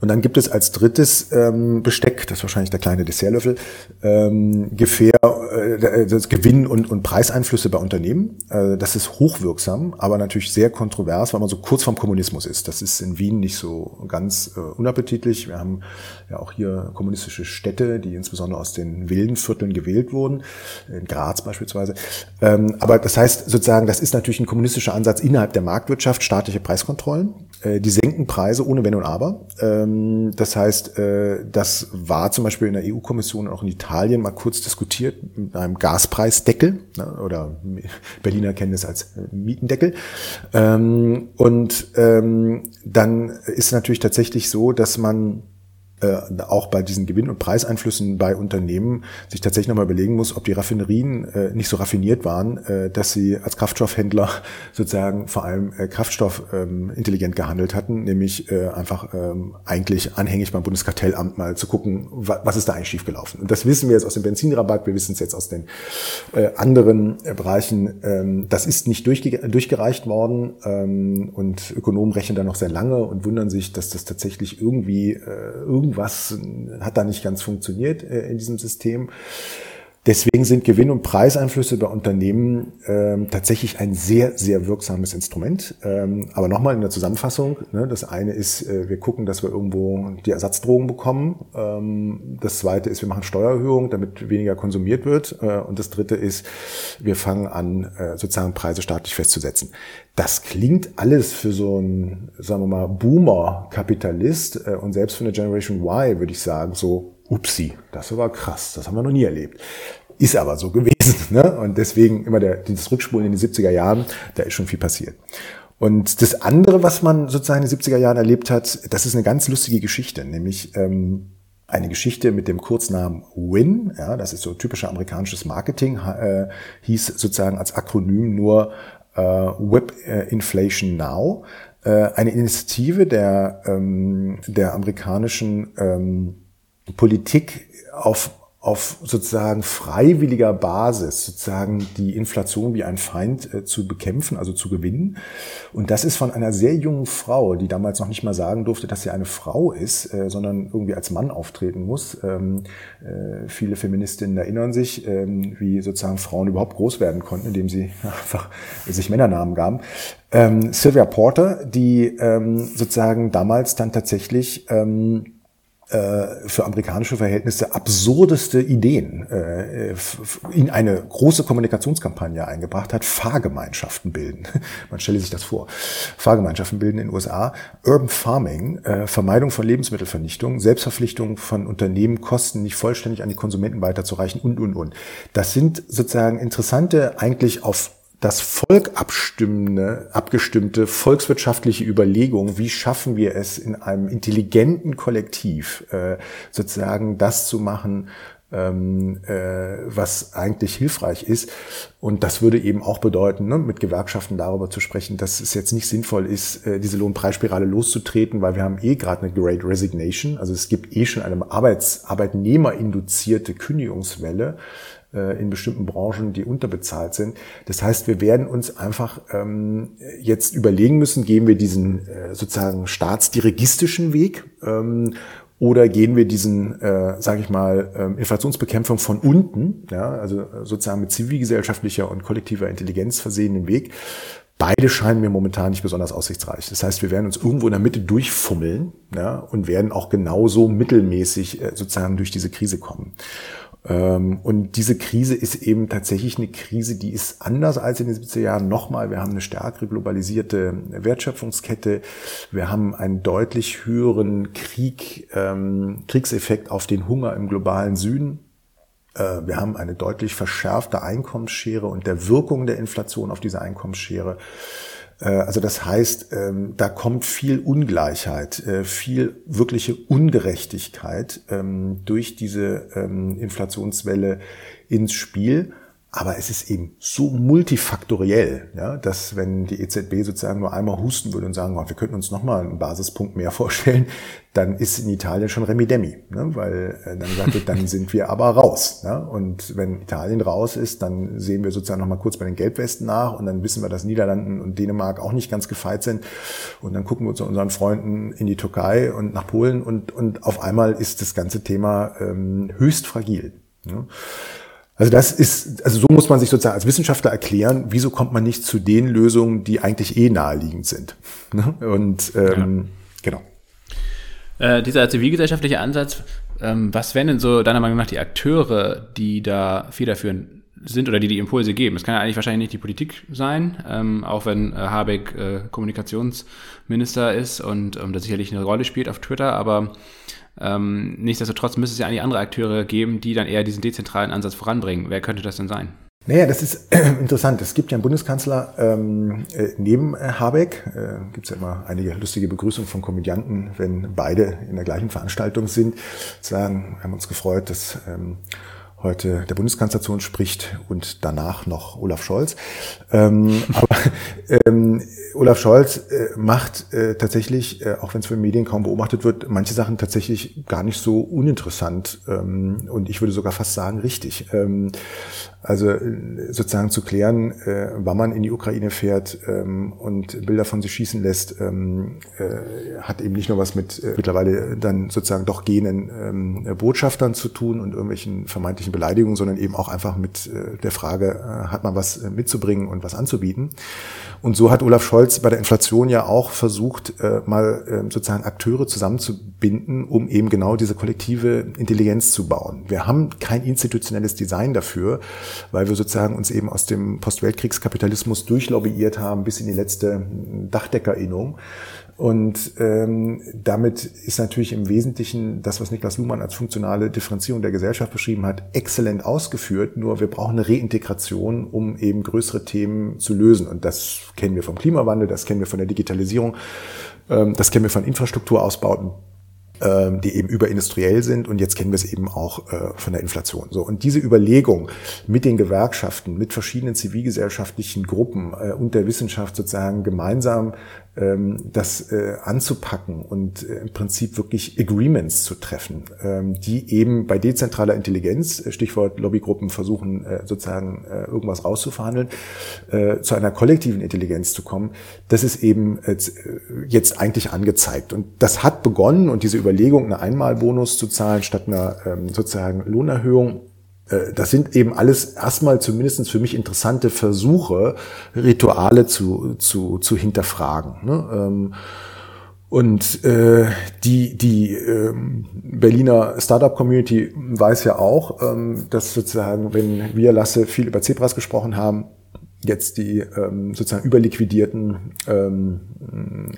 Und dann gibt es als drittes ähm, Besteck, das ist wahrscheinlich der kleine Dessertlöffel, ähm, Gefähr, äh, das Gewinn- und, und Preiseinflüsse bei Unternehmen. Äh, das ist hochwirksam, aber natürlich sehr kontrovers, weil man so kurz vorm Kommunismus ist. Das ist in Wien nicht so ganz äh, unappetitlich. Wir haben ja auch hier kommunistische Städte, die insbesondere aus den wilden Vierteln gewählt wurden, in Graz beispielsweise. Ähm, aber das heißt sozusagen, das ist natürlich ein kommunistischer Ansatz innerhalb der Marktwirtschaft, staatliche Preiskontrollen. Äh, die senken Preise ohne Wenn und Aber. Ähm, das heißt, äh, das war zum Beispiel in der EU-Kommission und auch in Italien mal kurz diskutiert mit einem Gaspreisdeckel ne, oder Berliner kennen es als Mietendeckel. Ähm, und ähm, dann ist natürlich tatsächlich so, dass man äh, auch bei diesen Gewinn- und Preiseinflüssen bei Unternehmen sich tatsächlich nochmal überlegen muss, ob die Raffinerien äh, nicht so raffiniert waren, äh, dass sie als Kraftstoffhändler sozusagen vor allem äh, Kraftstoff ähm, intelligent gehandelt hatten, nämlich äh, einfach ähm, eigentlich anhängig beim Bundeskartellamt mal zu gucken, wa was ist da eigentlich schiefgelaufen. Und das wissen wir jetzt aus dem Benzinrabatt, wir wissen es jetzt aus den äh, anderen äh, Bereichen. Ähm, das ist nicht durchge durchgereicht worden ähm, und Ökonomen rechnen da noch sehr lange und wundern sich, dass das tatsächlich irgendwie äh, irgendwie irgendwas hat da nicht ganz funktioniert äh, in diesem System. Deswegen sind Gewinn- und Preiseinflüsse bei Unternehmen ähm, tatsächlich ein sehr, sehr wirksames Instrument. Ähm, aber nochmal in der Zusammenfassung, ne, das eine ist, äh, wir gucken, dass wir irgendwo die Ersatzdrogen bekommen. Ähm, das zweite ist, wir machen Steuererhöhungen, damit weniger konsumiert wird. Äh, und das dritte ist, wir fangen an, äh, sozusagen Preise staatlich festzusetzen. Das klingt alles für so einen, sagen wir mal, Boomer-Kapitalist äh, und selbst für eine Generation Y, würde ich sagen, so upsi, das war krass, das haben wir noch nie erlebt. Ist aber so gewesen. Ne? Und deswegen immer der, dieses Rückspulen in die 70er Jahren, da ist schon viel passiert. Und das andere, was man sozusagen in den 70er Jahren erlebt hat, das ist eine ganz lustige Geschichte, nämlich ähm, eine Geschichte mit dem Kurznamen WIN, ja, das ist so typischer amerikanisches Marketing, äh, hieß sozusagen als Akronym nur äh, Web äh, Inflation Now, äh, eine Initiative der, ähm, der amerikanischen ähm, Politik auf auf sozusagen freiwilliger Basis sozusagen die Inflation wie ein Feind äh, zu bekämpfen, also zu gewinnen. Und das ist von einer sehr jungen Frau, die damals noch nicht mal sagen durfte, dass sie eine Frau ist, äh, sondern irgendwie als Mann auftreten muss. Ähm, äh, viele Feministinnen erinnern sich, ähm, wie sozusagen Frauen überhaupt groß werden konnten, indem sie einfach sich Männernamen gaben. Ähm, Sylvia Porter, die ähm, sozusagen damals dann tatsächlich ähm, äh, für amerikanische Verhältnisse absurdeste Ideen äh, in eine große Kommunikationskampagne eingebracht hat, Fahrgemeinschaften bilden. Man stelle sich das vor. Fahrgemeinschaften bilden in den USA, Urban Farming, äh, Vermeidung von Lebensmittelvernichtung, Selbstverpflichtung von Unternehmen, Kosten nicht vollständig an die Konsumenten weiterzureichen und, und, und. Das sind sozusagen interessante, eigentlich auf das Volk abstimmende, abgestimmte volkswirtschaftliche Überlegung, wie schaffen wir es in einem intelligenten Kollektiv äh, sozusagen das zu machen, ähm, äh, was eigentlich hilfreich ist. Und das würde eben auch bedeuten, ne, mit Gewerkschaften darüber zu sprechen, dass es jetzt nicht sinnvoll ist, äh, diese Lohnpreisspirale loszutreten, weil wir haben eh gerade eine Great Resignation. Also es gibt eh schon eine Arbeits Arbeitnehmerinduzierte Kündigungswelle in bestimmten Branchen, die unterbezahlt sind. Das heißt, wir werden uns einfach ähm, jetzt überlegen müssen, gehen wir diesen äh, sozusagen staatsdirigistischen Weg ähm, oder gehen wir diesen, äh, sage ich mal, ähm, Inflationsbekämpfung von unten, ja, also sozusagen mit zivilgesellschaftlicher und kollektiver Intelligenz versehenen Weg. Beide scheinen mir momentan nicht besonders aussichtsreich. Das heißt, wir werden uns irgendwo in der Mitte durchfummeln ja, und werden auch genauso mittelmäßig äh, sozusagen durch diese Krise kommen. Ähm, und diese Krise ist eben tatsächlich eine Krise, die ist anders als in den 70er Jahren. Nochmal, wir haben eine stärkere globalisierte Wertschöpfungskette. Wir haben einen deutlich höheren Krieg, ähm, Kriegseffekt auf den Hunger im globalen Süden. Äh, wir haben eine deutlich verschärfte Einkommensschere und der Wirkung der Inflation auf diese Einkommensschere also das heißt, ähm, da kommt viel Ungleichheit, äh, viel wirkliche Ungerechtigkeit ähm, durch diese ähm, Inflationswelle ins Spiel. Aber es ist eben so multifaktoriell, ja, dass wenn die EZB sozusagen nur einmal husten würde und sagen, oh, wir könnten uns nochmal einen Basispunkt mehr vorstellen, dann ist in Italien schon Remidemi, ne, weil äh, dann sagt wird, dann sind wir aber raus. Ne? Und wenn Italien raus ist, dann sehen wir sozusagen nochmal kurz bei den Gelbwesten nach und dann wissen wir, dass Niederlanden und Dänemark auch nicht ganz gefeit sind. Und dann gucken wir zu unseren Freunden in die Türkei und nach Polen und, und auf einmal ist das ganze Thema ähm, höchst fragil. Ne? Also das ist, also so muss man sich sozusagen als Wissenschaftler erklären, wieso kommt man nicht zu den Lösungen, die eigentlich eh naheliegend sind. Ne? Und ähm, ja. genau. Äh, dieser zivilgesellschaftliche Ansatz, ähm, was wären denn so deiner Meinung nach die Akteure, die da federführend sind oder die die Impulse geben? Das kann ja eigentlich wahrscheinlich nicht die Politik sein, ähm, auch wenn äh, Habeck äh, Kommunikationsminister ist und ähm, da sicherlich eine Rolle spielt auf Twitter, aber ähm, nichtsdestotrotz müsste es ja eigentlich andere Akteure geben, die dann eher diesen dezentralen Ansatz voranbringen. Wer könnte das denn sein? Naja, das ist interessant. Es gibt ja einen Bundeskanzler ähm, äh, neben äh, Habeck. Äh, gibt es ja immer einige lustige Begrüßungen von Komödianten, wenn beide in der gleichen Veranstaltung sind. Sagen, haben uns gefreut, dass ähm, heute der Bundeskanzler zu uns spricht und danach noch Olaf Scholz. Ähm, aber ähm, Olaf Scholz äh, macht äh, tatsächlich, äh, auch wenn es von Medien kaum beobachtet wird, manche Sachen tatsächlich gar nicht so uninteressant ähm, und ich würde sogar fast sagen richtig. Ähm, also äh, sozusagen zu klären, äh, wann man in die Ukraine fährt ähm, und Bilder von sich schießen lässt, ähm, äh, hat eben nicht nur was mit äh, mittlerweile dann sozusagen doch gehenden ähm, Botschaftern zu tun und irgendwelchen vermeintlichen Beleidigungen, sondern eben auch einfach mit äh, der Frage, äh, hat man was äh, mitzubringen und was anzubieten. Und so hat Olaf Scholz bei der Inflation ja auch versucht, äh, mal äh, sozusagen Akteure zusammenzubinden, um eben genau diese kollektive Intelligenz zu bauen. Wir haben kein institutionelles Design dafür weil wir sozusagen uns eben aus dem Postweltkriegskapitalismus durchlobbyiert haben bis in die letzte Dachdeckerinnung. Und ähm, damit ist natürlich im Wesentlichen das, was Niklas Luhmann als funktionale Differenzierung der Gesellschaft beschrieben hat, exzellent ausgeführt. Nur wir brauchen eine Reintegration, um eben größere Themen zu lösen. Und das kennen wir vom Klimawandel, das kennen wir von der Digitalisierung, ähm, das kennen wir von Infrastrukturausbauten ähm, die eben überindustriell sind und jetzt kennen wir es eben auch äh, von der Inflation. So und diese Überlegung mit den Gewerkschaften, mit verschiedenen zivilgesellschaftlichen Gruppen äh, und der Wissenschaft sozusagen gemeinsam das äh, anzupacken und äh, im Prinzip wirklich Agreements zu treffen, ähm, die eben bei dezentraler Intelligenz, äh, Stichwort Lobbygruppen, versuchen sozusagen irgendwas rauszuverhandeln, zu einer kollektiven Intelligenz zu kommen, das ist eben jetzt eigentlich angezeigt. Und das hat begonnen und diese Überlegung, einen Einmalbonus zu zahlen statt einer ähm, sozusagen Lohnerhöhung, äh, das sind eben alles erstmal zumindest für mich interessante Versuche, Rituale zu, zu, zu hinterfragen. Ne? Ähm, Und äh, die, die ähm, Berliner Startup-Community weiß ja auch, ähm, dass sozusagen, wenn wir Lasse viel über Zebras gesprochen haben, jetzt die ähm, sozusagen überliquidierten ähm,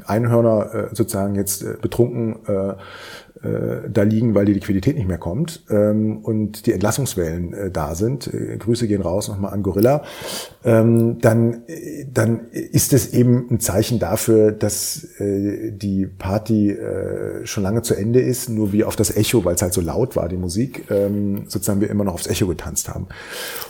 Einhörner äh, sozusagen jetzt äh, betrunken äh, äh, da liegen, weil die Liquidität nicht mehr kommt ähm, und die Entlassungswellen äh, da sind. Äh, Grüße gehen raus nochmal an Gorilla. Ähm, dann, äh, dann ist es eben ein Zeichen dafür, dass äh, die Party äh, schon lange zu Ende ist, nur wie auf das Echo, weil es halt so laut war, die Musik, ähm, sozusagen wir immer noch aufs Echo getanzt haben.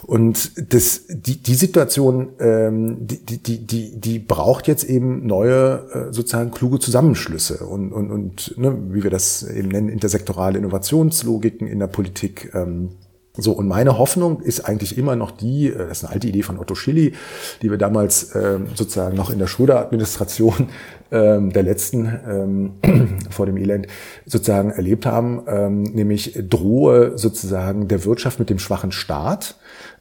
Und das, die, die Situation, ähm, die, die, die, die braucht jetzt eben neue, sozusagen kluge Zusammenschlüsse und, und, und ne, wie wir das eben nennen, intersektorale Innovationslogiken in der Politik. Ähm, so, und meine Hoffnung ist eigentlich immer noch die, äh, das ist eine alte Idee von Otto Schilly, die wir damals ähm, sozusagen noch in der Schröder-Administration ähm, der letzten ähm, vor dem Elend sozusagen erlebt haben, ähm, nämlich drohe sozusagen der Wirtschaft mit dem schwachen Staat,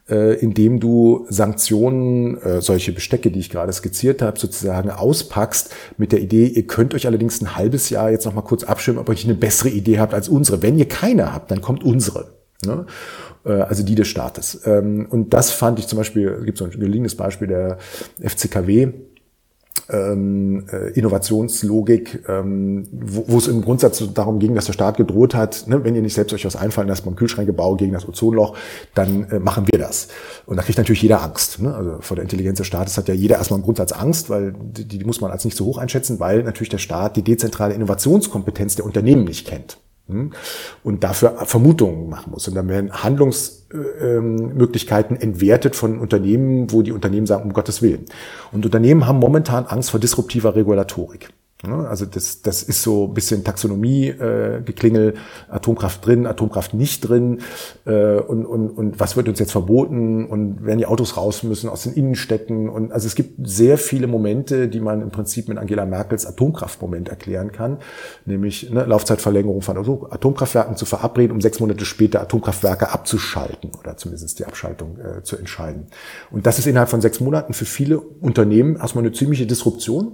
äh, indem du Sanktionen, äh, solche Bestecke, die ich gerade skizziert habe, sozusagen auspackst mit der Idee, ihr könnt euch allerdings ein halbes Jahr jetzt noch mal kurz abschirmen, ob ihr eine bessere Idee habt als unsere. Wenn ihr keine habt, dann kommt unsere. Ne? Äh, also die des Staates. Ähm, und das fand ich zum Beispiel, gibt so ein gelegenes Beispiel der FCKW, ähm, äh, Innovationslogik, ähm, wo, wo es im Grundsatz darum ging, dass der Staat gedroht hat, ne, wenn ihr nicht selbst euch was einfallen lasst beim Kühlschrankebau gegen das Ozonloch, dann äh, machen wir das. Und da kriegt natürlich jeder Angst. Ne? Also vor der Intelligenz des Staates hat ja jeder erstmal im Grundsatz Angst, weil die, die muss man als nicht so hoch einschätzen, weil natürlich der Staat die dezentrale Innovationskompetenz der Unternehmen nicht kennt? Und dafür Vermutungen machen muss. Und dann werden Handlungsmöglichkeiten entwertet von Unternehmen, wo die Unternehmen sagen, um Gottes Willen. Und Unternehmen haben momentan Angst vor disruptiver Regulatorik. Also das, das ist so ein bisschen Taxonomie-Geklingel, äh, Atomkraft drin, Atomkraft nicht drin. Äh, und, und, und was wird uns jetzt verboten? Und werden die Autos raus müssen aus den Innenstädten? Und also es gibt sehr viele Momente, die man im Prinzip mit Angela Merkels Atomkraftmoment erklären kann, nämlich ne, Laufzeitverlängerung von Atomkraftwerken zu verabreden, um sechs Monate später Atomkraftwerke abzuschalten oder zumindest die Abschaltung äh, zu entscheiden. Und das ist innerhalb von sechs Monaten für viele Unternehmen erstmal eine ziemliche Disruption.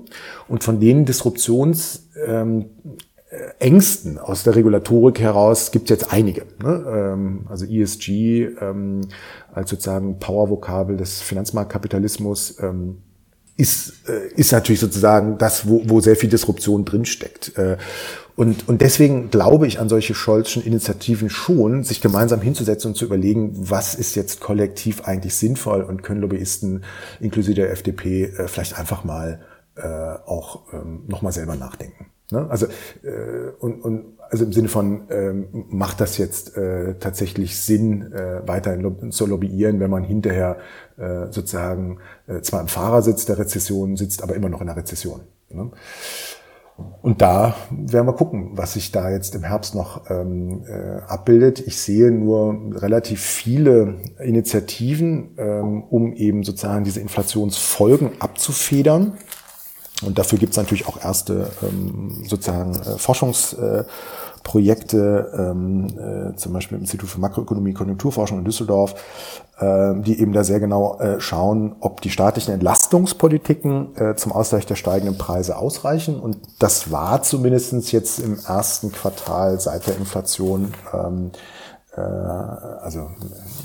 Und von denen Disruption Korruptionsängsten ähm, aus der Regulatorik heraus gibt es jetzt einige. Ne? Ähm, also ESG ähm, als sozusagen Powervokabel des Finanzmarktkapitalismus ist, äh, ist natürlich sozusagen das, wo, wo sehr viel Disruption drinsteckt. Äh, und, und deswegen glaube ich an solche Scholzschen Initiativen schon, sich gemeinsam hinzusetzen und zu überlegen, was ist jetzt kollektiv eigentlich sinnvoll und können Lobbyisten inklusive der FDP äh, vielleicht einfach mal auch ähm, nochmal selber nachdenken. Ne? Also äh, und, und also im Sinne von ähm, macht das jetzt äh, tatsächlich Sinn, äh, weiterhin zu lobbyieren, wenn man hinterher äh, sozusagen äh, zwar im Fahrersitz der Rezession sitzt, aber immer noch in der Rezession. Ne? Und da werden wir gucken, was sich da jetzt im Herbst noch ähm, äh, abbildet. Ich sehe nur relativ viele Initiativen, ähm, um eben sozusagen diese Inflationsfolgen abzufedern. Und dafür gibt es natürlich auch erste ähm, sozusagen äh, Forschungsprojekte, ähm, äh, zum Beispiel im Institut für Makroökonomie und Konjunkturforschung in Düsseldorf, äh, die eben da sehr genau äh, schauen, ob die staatlichen Entlastungspolitiken äh, zum Ausgleich der steigenden Preise ausreichen. Und das war zumindestens jetzt im ersten Quartal seit der Inflation ähm, äh, also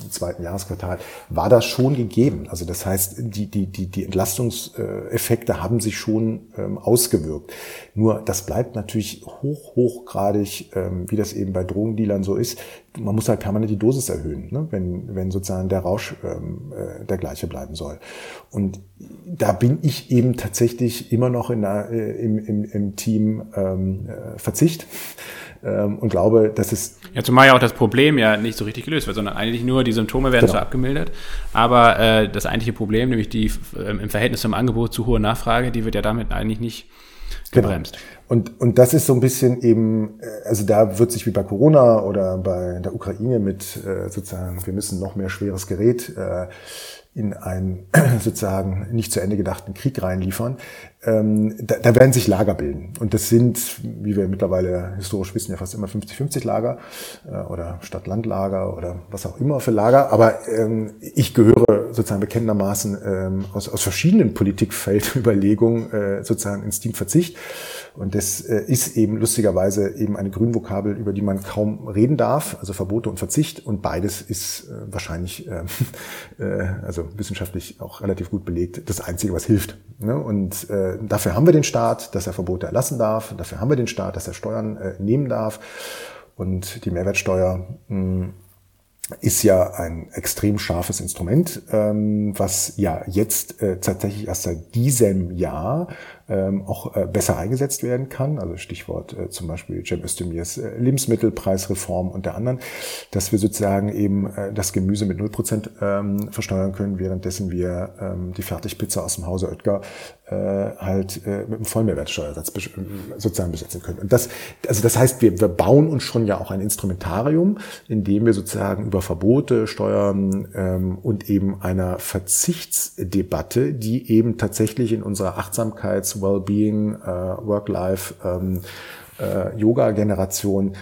im zweiten Jahresquartal, war das schon gegeben. Also das heißt, die, die, die, die Entlastungseffekte haben sich schon ähm, ausgewirkt. Nur das bleibt natürlich hoch, hochgradig, ähm, wie das eben bei Drogendealern so ist. Man muss halt permanent die Dosis erhöhen, ne? wenn, wenn sozusagen der Rausch ähm, äh, der gleiche bleiben soll. Und da bin ich eben tatsächlich immer noch in der, äh, im, im, im Team ähm, äh, Verzicht ähm, und glaube, dass es. Ja, zumal ja auch das Problem ja nicht so richtig gelöst wird, sondern eigentlich nur die Symptome werden genau. zwar abgemildert, aber äh, das eigentliche Problem, nämlich die äh, im Verhältnis zum Angebot zu hohe Nachfrage, die wird ja damit eigentlich nicht genau. gebremst. Genau. Und, und das ist so ein bisschen eben, äh, also da wird sich wie bei Corona oder bei der Ukraine mit äh, sozusagen, wir müssen noch mehr schweres Gerät äh, in einen sozusagen nicht zu Ende gedachten Krieg reinliefern, ähm, da, da werden sich Lager bilden. Und das sind, wie wir mittlerweile historisch wissen, ja fast immer 50-50 Lager äh, oder Stadt-Land-Lager oder was auch immer für Lager. Aber ähm, ich gehöre sozusagen bekennendermaßen ähm, aus, aus verschiedenen Politikfeldüberlegungen äh, sozusagen ins Teamverzicht. Und das äh, ist eben lustigerweise eben eine Grünvokabel, über die man kaum reden darf, also Verbote und Verzicht. Und beides ist äh, wahrscheinlich, äh, äh, also wissenschaftlich auch relativ gut belegt, das Einzige, was hilft. Ne? Und äh, dafür haben wir den Staat, dass er Verbote erlassen darf. Dafür haben wir den Staat, dass er Steuern äh, nehmen darf. Und die Mehrwertsteuer mh, ist ja ein extrem scharfes Instrument, ähm, was ja jetzt äh, tatsächlich erst seit diesem Jahr auch äh, besser eingesetzt werden kann. Also Stichwort äh, zum Beispiel Cem Özdemirs äh, Lebensmittelpreisreform und der anderen, dass wir sozusagen eben das Gemüse mit 0% ähm, versteuern können, währenddessen wir ähm, die Fertigpizza aus dem Hause Oetker halt mit einem Vollmehrwertsteuersatz sozusagen besetzen können. Und das, also das heißt, wir, wir bauen uns schon ja auch ein Instrumentarium, in dem wir sozusagen über Verbote, Steuern ähm, und eben einer Verzichtsdebatte, die eben tatsächlich in unserer Achtsamkeits Wellbeing, äh, Work-Life, ähm, äh, Yoga-Generation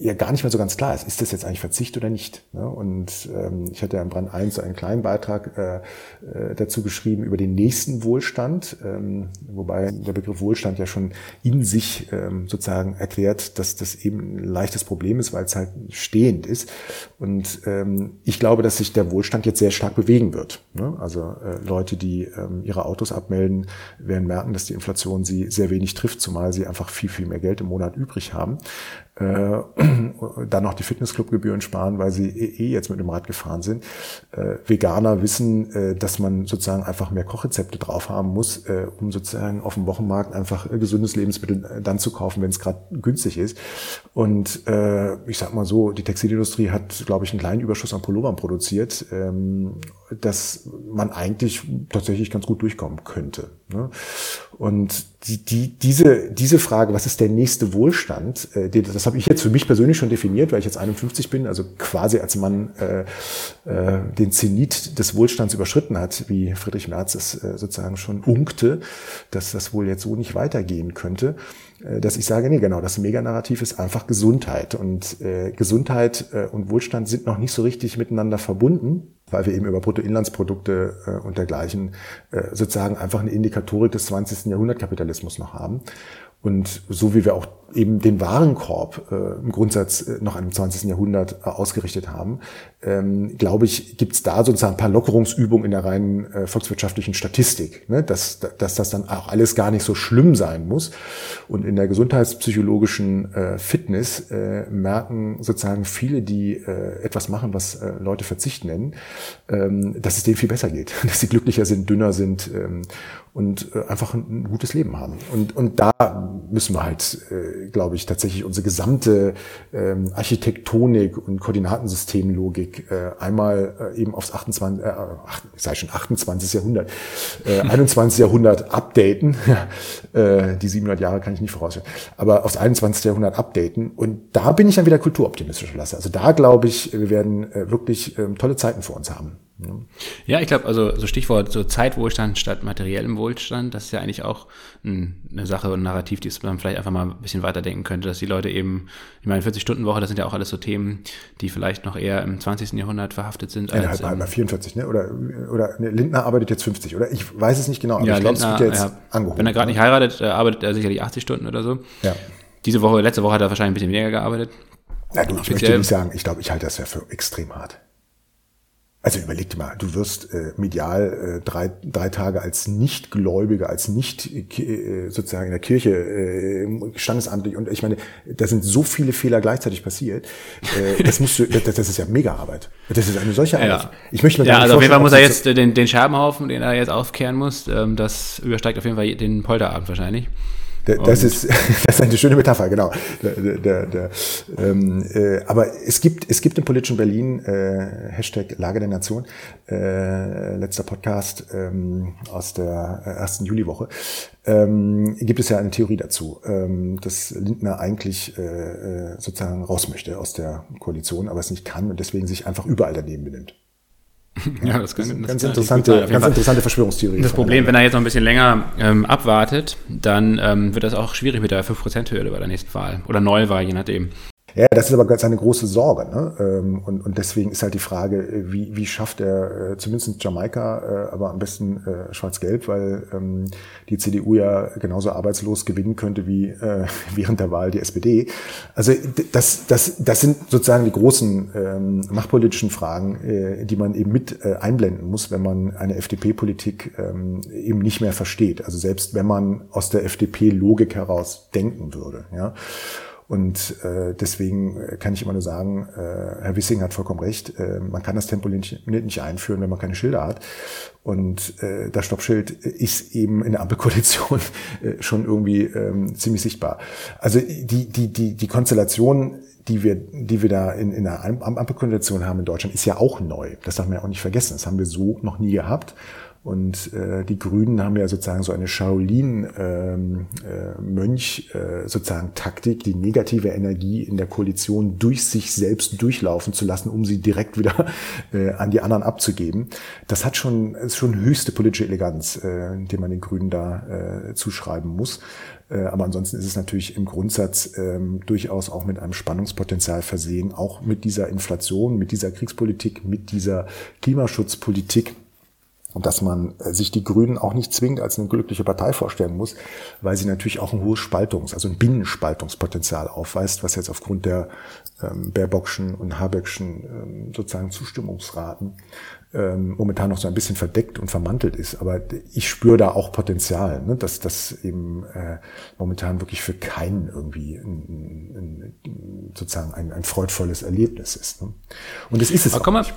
ja gar nicht mehr so ganz klar ist, ist das jetzt eigentlich Verzicht oder nicht? Ne? Und ähm, ich hatte ja im Brand 1 so einen kleinen Beitrag äh, äh, dazu geschrieben über den nächsten Wohlstand, ähm, wobei der Begriff Wohlstand ja schon in sich ähm, sozusagen erklärt, dass das eben ein leichtes Problem ist, weil es halt stehend ist. Und ähm, ich glaube, dass sich der Wohlstand jetzt sehr stark bewegen wird. Ne? Also äh, Leute, die ähm, ihre Autos abmelden, werden merken, dass die Inflation sie sehr wenig trifft, zumal sie einfach viel, viel mehr Geld im Monat übrig haben äh, dann noch die Fitnessclubgebühren sparen, weil sie eh, eh jetzt mit dem Rad gefahren sind. Äh, Veganer wissen, äh, dass man sozusagen einfach mehr Kochrezepte drauf haben muss, äh, um sozusagen auf dem Wochenmarkt einfach äh, gesundes Lebensmittel äh, dann zu kaufen, wenn es gerade günstig ist. Und äh, ich sag mal so, die Textilindustrie hat, glaube ich, einen kleinen Überschuss an Pullovern produziert, ähm, dass man eigentlich tatsächlich ganz gut durchkommen könnte. Ne? Und die, die, diese, diese Frage, was ist der nächste Wohlstand, äh, das habe ich jetzt für mich persönlich schon definiert, weil ich jetzt 51 bin, also quasi als Mann äh, äh, den Zenit des Wohlstands überschritten hat, wie Friedrich Merz es äh, sozusagen schon unkte, dass das wohl jetzt so nicht weitergehen könnte, äh, dass ich sage, nee, genau, das Meganarrativ ist einfach Gesundheit. Und äh, Gesundheit äh, und Wohlstand sind noch nicht so richtig miteinander verbunden weil wir eben über Bruttoinlandsprodukte äh, und dergleichen äh, sozusagen einfach eine Indikatorik des 20. Jahrhundertkapitalismus noch haben. Und so wie wir auch eben den Warenkorb äh, im Grundsatz äh, noch im 20. Jahrhundert äh, ausgerichtet haben, ähm, glaube ich, gibt es da sozusagen ein paar Lockerungsübungen in der reinen äh, volkswirtschaftlichen Statistik, ne? dass, dass das dann auch alles gar nicht so schlimm sein muss. Und in der gesundheitspsychologischen äh, Fitness äh, merken sozusagen viele, die äh, etwas machen, was äh, Leute Verzicht nennen, ähm, dass es denen viel besser geht, dass sie glücklicher sind, dünner sind ähm, und äh, einfach ein, gutes Leben haben. Und, und da müssen wir halt, äh, glaube ich, tatsächlich unsere gesamte ähm, Architektonik und Koordinatensystemlogik äh, einmal äh, eben aufs 28, äh, ich sage schon 28. Jahrhundert, äh, 21. Jahrhundert updaten. äh, die 700 Jahre kann ich nicht voraussehen, aber aufs 21. Jahrhundert updaten. Und da bin ich dann wieder kulturoptimistisch lasse. Also da glaube ich, wir werden äh, wirklich äh, tolle Zeiten vor uns haben. Ja, ich glaube, also so Stichwort so Zeitwohlstand statt materiellem Wohlstand, das ist ja eigentlich auch eine Sache und ein Narrativ, die man vielleicht einfach mal ein bisschen weiterdenken könnte, dass die Leute eben, ich meine, 40-Stunden-Woche, das sind ja auch alles so Themen, die vielleicht noch eher im 20. Jahrhundert verhaftet sind. Ja, als, halt 44, ne? Oder, oder ne, Lindner arbeitet jetzt 50, oder? Ich weiß es nicht genau, aber ja, ich glaube, es wird jetzt ja, angehoben. Wenn er gerade nicht heiratet, arbeitet er sicherlich 80 Stunden oder so. Ja. Diese Woche, letzte Woche hat er wahrscheinlich ein bisschen weniger gearbeitet. Na du, ich möchte nicht sagen, ich glaube, ich halte das ja für extrem hart. Also überleg dir mal, du wirst äh, medial äh, drei, drei Tage als Nichtgläubiger, als nicht äh, sozusagen in der Kirche äh, standesamtlich und ich meine, da sind so viele Fehler gleichzeitig passiert. Äh, das musst du, das, das ist ja mega Arbeit. Das ist eine solche Arbeit. Ja. Ich möchte mir ja, also auf jeden Fall muss er jetzt den, den Scherbenhaufen, den er jetzt aufkehren muss, ähm, das übersteigt auf jeden Fall den Polterabend wahrscheinlich. Das ist, das ist eine schöne Metapher, genau. Der, der, der, ähm, äh, aber es gibt, es gibt im politischen Berlin, äh, Hashtag Lage der Nation, äh, letzter Podcast ähm, aus der ersten Juliwoche, ähm, gibt es ja eine Theorie dazu, ähm, dass Lindner eigentlich äh, äh sozusagen raus möchte aus der Koalition, aber es nicht kann und deswegen sich einfach überall daneben benimmt. Ja, das, kann, das ganz, interessante, ganz interessante Verschwörungstheorie. Das Problem, wenn er jetzt noch ein bisschen länger ähm, abwartet, dann ähm, wird das auch schwierig mit der 5%-Hürde bei der nächsten Wahl oder Neuwahl, je nachdem. Ja, das ist aber ganz eine große Sorge. Ne? Ähm, und, und deswegen ist halt die Frage, wie, wie schafft er äh, zumindest Jamaika, äh, aber am besten äh, schwarz-gelb, weil ähm, die CDU ja genauso arbeitslos gewinnen könnte wie während der Wahl die SPD. Also das, das, das sind sozusagen die großen ähm, machtpolitischen Fragen, die man eben mit einblenden muss, wenn man eine FDP-Politik eben nicht mehr versteht. Also selbst wenn man aus der FDP-Logik heraus denken würde. Ja. Und äh, deswegen kann ich immer nur sagen, äh, Herr Wissing hat vollkommen recht, äh, man kann das Tempolimit nicht einführen, wenn man keine Schilder hat. Und äh, das Stoppschild ist eben in der Ampelkoalition äh, schon irgendwie ähm, ziemlich sichtbar. Also die, die, die, die Konstellation, die wir, die wir da in, in der Ampelkoalition haben in Deutschland, ist ja auch neu. Das darf man ja auch nicht vergessen. Das haben wir so noch nie gehabt. Und äh, die Grünen haben ja sozusagen so eine Shaolin-Mönch ähm, äh, äh, die negative Energie in der Koalition durch sich selbst durchlaufen zu lassen, um sie direkt wieder äh, an die anderen abzugeben. Das hat schon ist schon höchste politische Eleganz, äh, die man den Grünen da äh, zuschreiben muss. Äh, aber ansonsten ist es natürlich im Grundsatz ähm, durchaus auch mit einem Spannungspotenzial versehen, auch mit dieser Inflation, mit dieser Kriegspolitik, mit dieser Klimaschutzpolitik und dass man äh, sich die Grünen auch nicht zwingend als eine glückliche Partei vorstellen muss, weil sie natürlich auch ein hohes Spaltungs-, also ein Binnenspaltungspotenzial aufweist, was jetzt aufgrund der ähm, Baerbockschen und Habeckschen ähm, sozusagen Zustimmungsraten ähm, momentan noch so ein bisschen verdeckt und vermantelt ist. Aber ich spüre da auch Potenzial, ne, dass das eben äh, momentan wirklich für keinen irgendwie ein, ein, sozusagen ein, ein freudvolles Erlebnis ist. Ne? Und es ist es aber auch nicht.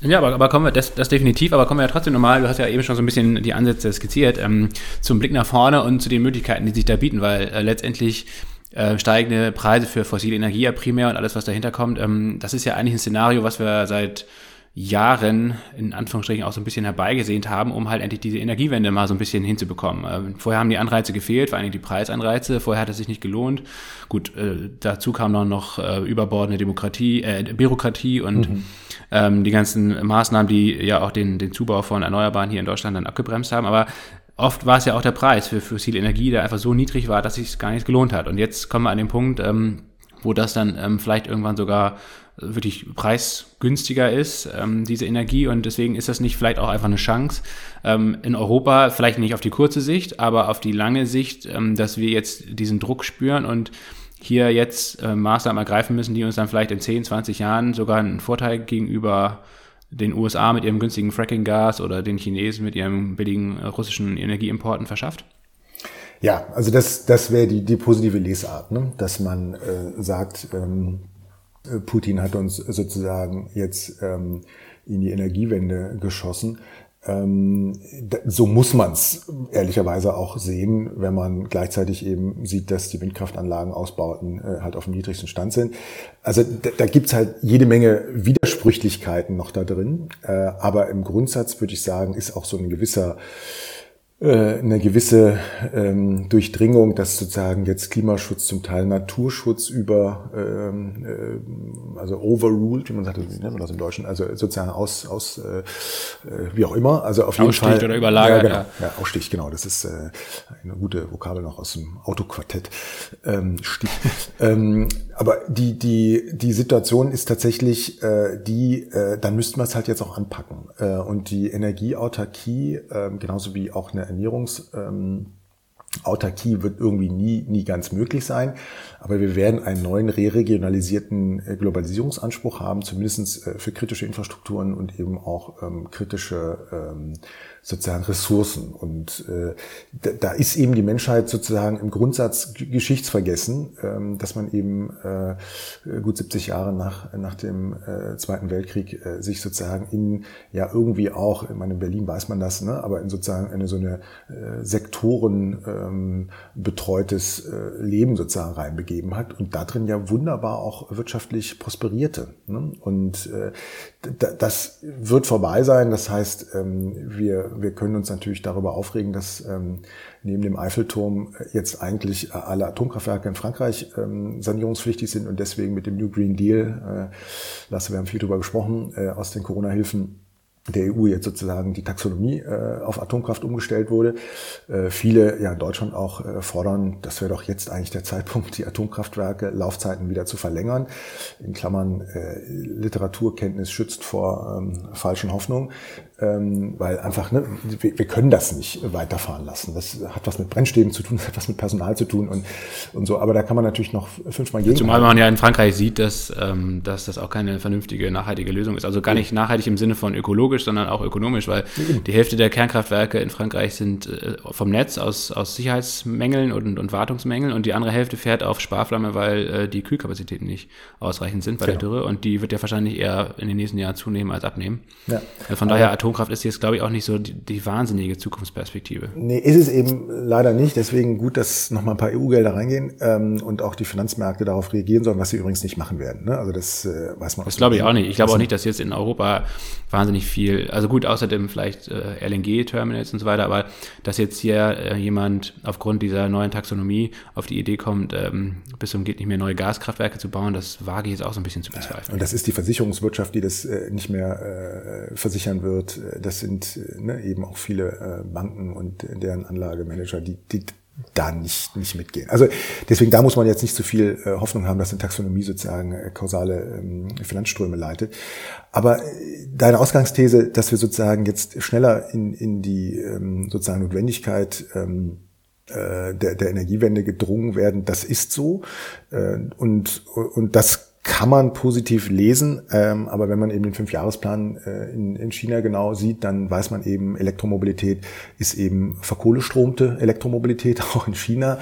Wir, Ja, aber, aber kommen wir, das, das definitiv, aber kommen wir ja trotzdem nochmal, du hast ja eben schon so ein bisschen die Ansätze skizziert, ähm, zum Blick nach vorne und zu den Möglichkeiten, die sich da bieten, weil äh, letztendlich äh, steigende Preise für fossile Energie ja primär und alles, was dahinter kommt, ähm, das ist ja eigentlich ein Szenario, was wir seit Jahren in Anführungsstrichen auch so ein bisschen herbeigesehnt haben, um halt endlich diese Energiewende mal so ein bisschen hinzubekommen. Ähm, vorher haben die Anreize gefehlt, vor allem die Preisanreize. Vorher hat es sich nicht gelohnt. Gut, äh, dazu kam dann noch äh, überbordende Demokratie, äh, Bürokratie und mhm. ähm, die ganzen Maßnahmen, die ja auch den, den Zubau von Erneuerbaren hier in Deutschland dann abgebremst haben. Aber oft war es ja auch der Preis für fossile Energie, der einfach so niedrig war, dass es sich gar nicht gelohnt hat. Und jetzt kommen wir an den Punkt, ähm, wo das dann ähm, vielleicht irgendwann sogar wirklich preisgünstiger ist, ähm, diese Energie. Und deswegen ist das nicht vielleicht auch einfach eine Chance ähm, in Europa, vielleicht nicht auf die kurze Sicht, aber auf die lange Sicht, ähm, dass wir jetzt diesen Druck spüren und hier jetzt äh, Maßnahmen ergreifen müssen, die uns dann vielleicht in 10, 20 Jahren sogar einen Vorteil gegenüber den USA mit ihrem günstigen Fracking-Gas oder den Chinesen mit ihrem billigen äh, russischen Energieimporten verschafft? Ja, also das, das wäre die, die positive Lesart, ne? dass man äh, sagt, ähm, äh, Putin hat uns sozusagen jetzt ähm, in die Energiewende geschossen. Ähm, so muss man es ehrlicherweise auch sehen, wenn man gleichzeitig eben sieht, dass die Windkraftanlagen Ausbauten äh, halt auf dem niedrigsten Stand sind. Also da, da gibt's halt jede Menge Widersprüchlichkeiten noch da drin. Äh, aber im Grundsatz würde ich sagen, ist auch so ein gewisser äh, eine gewisse ähm, Durchdringung, dass sozusagen jetzt Klimaschutz zum Teil Naturschutz über, ähm, äh, also overruled, wie man sagt, wie nennt man das im Deutschen, also sozusagen aus, aus äh, äh wie auch immer, also auf jeden Aussticht Fall. oder überlagert. Ja, genau, ja. Ausstich, genau, das ist äh, eine gute Vokabel noch aus dem Autoquartett. Ähm, Stich. ähm, aber die, die, die Situation ist tatsächlich äh, die, äh, dann müssten wir es halt jetzt auch anpacken. Äh, und die Energieautarkie, äh, genauso wie auch eine Ernährungsautarkie ähm, wird irgendwie nie, nie ganz möglich sein. Aber wir werden einen neuen re-regionalisierten äh, Globalisierungsanspruch haben, zumindest äh, für kritische Infrastrukturen und eben auch ähm, kritische ähm, sozusagen Ressourcen. Und äh, da, da ist eben die Menschheit sozusagen im Grundsatz geschichtsvergessen, ähm, dass man eben äh, gut 70 Jahre nach, nach dem äh, Zweiten Weltkrieg äh, sich sozusagen in ja irgendwie auch, ich meine, in Berlin weiß man das, ne, aber in sozusagen eine so eine äh, Sektoren ähm, betreutes äh, Leben sozusagen reinbegeben hat und darin ja wunderbar auch wirtschaftlich prosperierte. Ne? Und äh, das wird vorbei sein. Das heißt, ähm, wir wir können uns natürlich darüber aufregen, dass ähm, neben dem Eiffelturm jetzt eigentlich alle Atomkraftwerke in Frankreich ähm, sanierungspflichtig sind und deswegen mit dem New Green Deal, äh, Lasse, wir haben viel darüber gesprochen, äh, aus den Corona-Hilfen der EU jetzt sozusagen die Taxonomie äh, auf Atomkraft umgestellt wurde. Äh, viele, ja in Deutschland auch, äh, fordern, das wäre doch jetzt eigentlich der Zeitpunkt, die Atomkraftwerke Laufzeiten wieder zu verlängern. In Klammern, äh, Literaturkenntnis schützt vor ähm, falschen Hoffnungen ähm, weil einfach, ne, wir, wir, können das nicht weiterfahren lassen. Das hat was mit Brennstäben zu tun, das hat was mit Personal zu tun und, und so. Aber da kann man natürlich noch fünfmal gegen. Zumal man ja in Frankreich sieht, dass, ähm, dass das auch keine vernünftige, nachhaltige Lösung ist. Also gar nicht nachhaltig im Sinne von ökologisch, sondern auch ökonomisch, weil die Hälfte der Kernkraftwerke in Frankreich sind äh, vom Netz aus, aus Sicherheitsmängeln und, und Wartungsmängeln und die andere Hälfte fährt auf Sparflamme, weil äh, die Kühlkapazitäten nicht ausreichend sind bei genau. der Dürre und die wird ja wahrscheinlich eher in den nächsten Jahren zunehmen als abnehmen. Ja. Von daher Atom Atomkraft ist jetzt, glaube ich, auch nicht so die, die, wahnsinnige Zukunftsperspektive. Nee, ist es eben leider nicht. Deswegen gut, dass noch mal ein paar EU-Gelder reingehen ähm, und auch die Finanzmärkte darauf reagieren sollen, was sie übrigens nicht machen werden. Ne? Also das äh, weiß man. Das glaube ich auch nicht. Ich glaube auch nicht, dass jetzt in Europa wahnsinnig viel, also gut, außerdem vielleicht äh, LNG-Terminals und so weiter, aber dass jetzt hier äh, jemand aufgrund dieser neuen Taxonomie auf die Idee kommt, ähm, bis zum geht nicht mehr neue Gaskraftwerke zu bauen, das wage ich jetzt auch so ein bisschen zu bezweifeln. Und das ist die Versicherungswirtschaft, die das äh, nicht mehr äh, versichern wird. Das sind ne, eben auch viele äh, Banken und deren Anlagemanager, die, die da nicht, nicht mitgehen. Also deswegen, da muss man jetzt nicht zu viel äh, Hoffnung haben, dass eine Taxonomie sozusagen äh, kausale ähm, Finanzströme leitet. Aber äh, deine Ausgangsthese, dass wir sozusagen jetzt schneller in, in die ähm, sozusagen Notwendigkeit ähm, äh, der, der Energiewende gedrungen werden, das ist so. Äh, und, und das kann man positiv lesen, ähm, aber wenn man eben den Fünfjahresplan äh, in, in China genau sieht, dann weiß man eben, Elektromobilität ist eben verkohlestromte Elektromobilität, auch in China.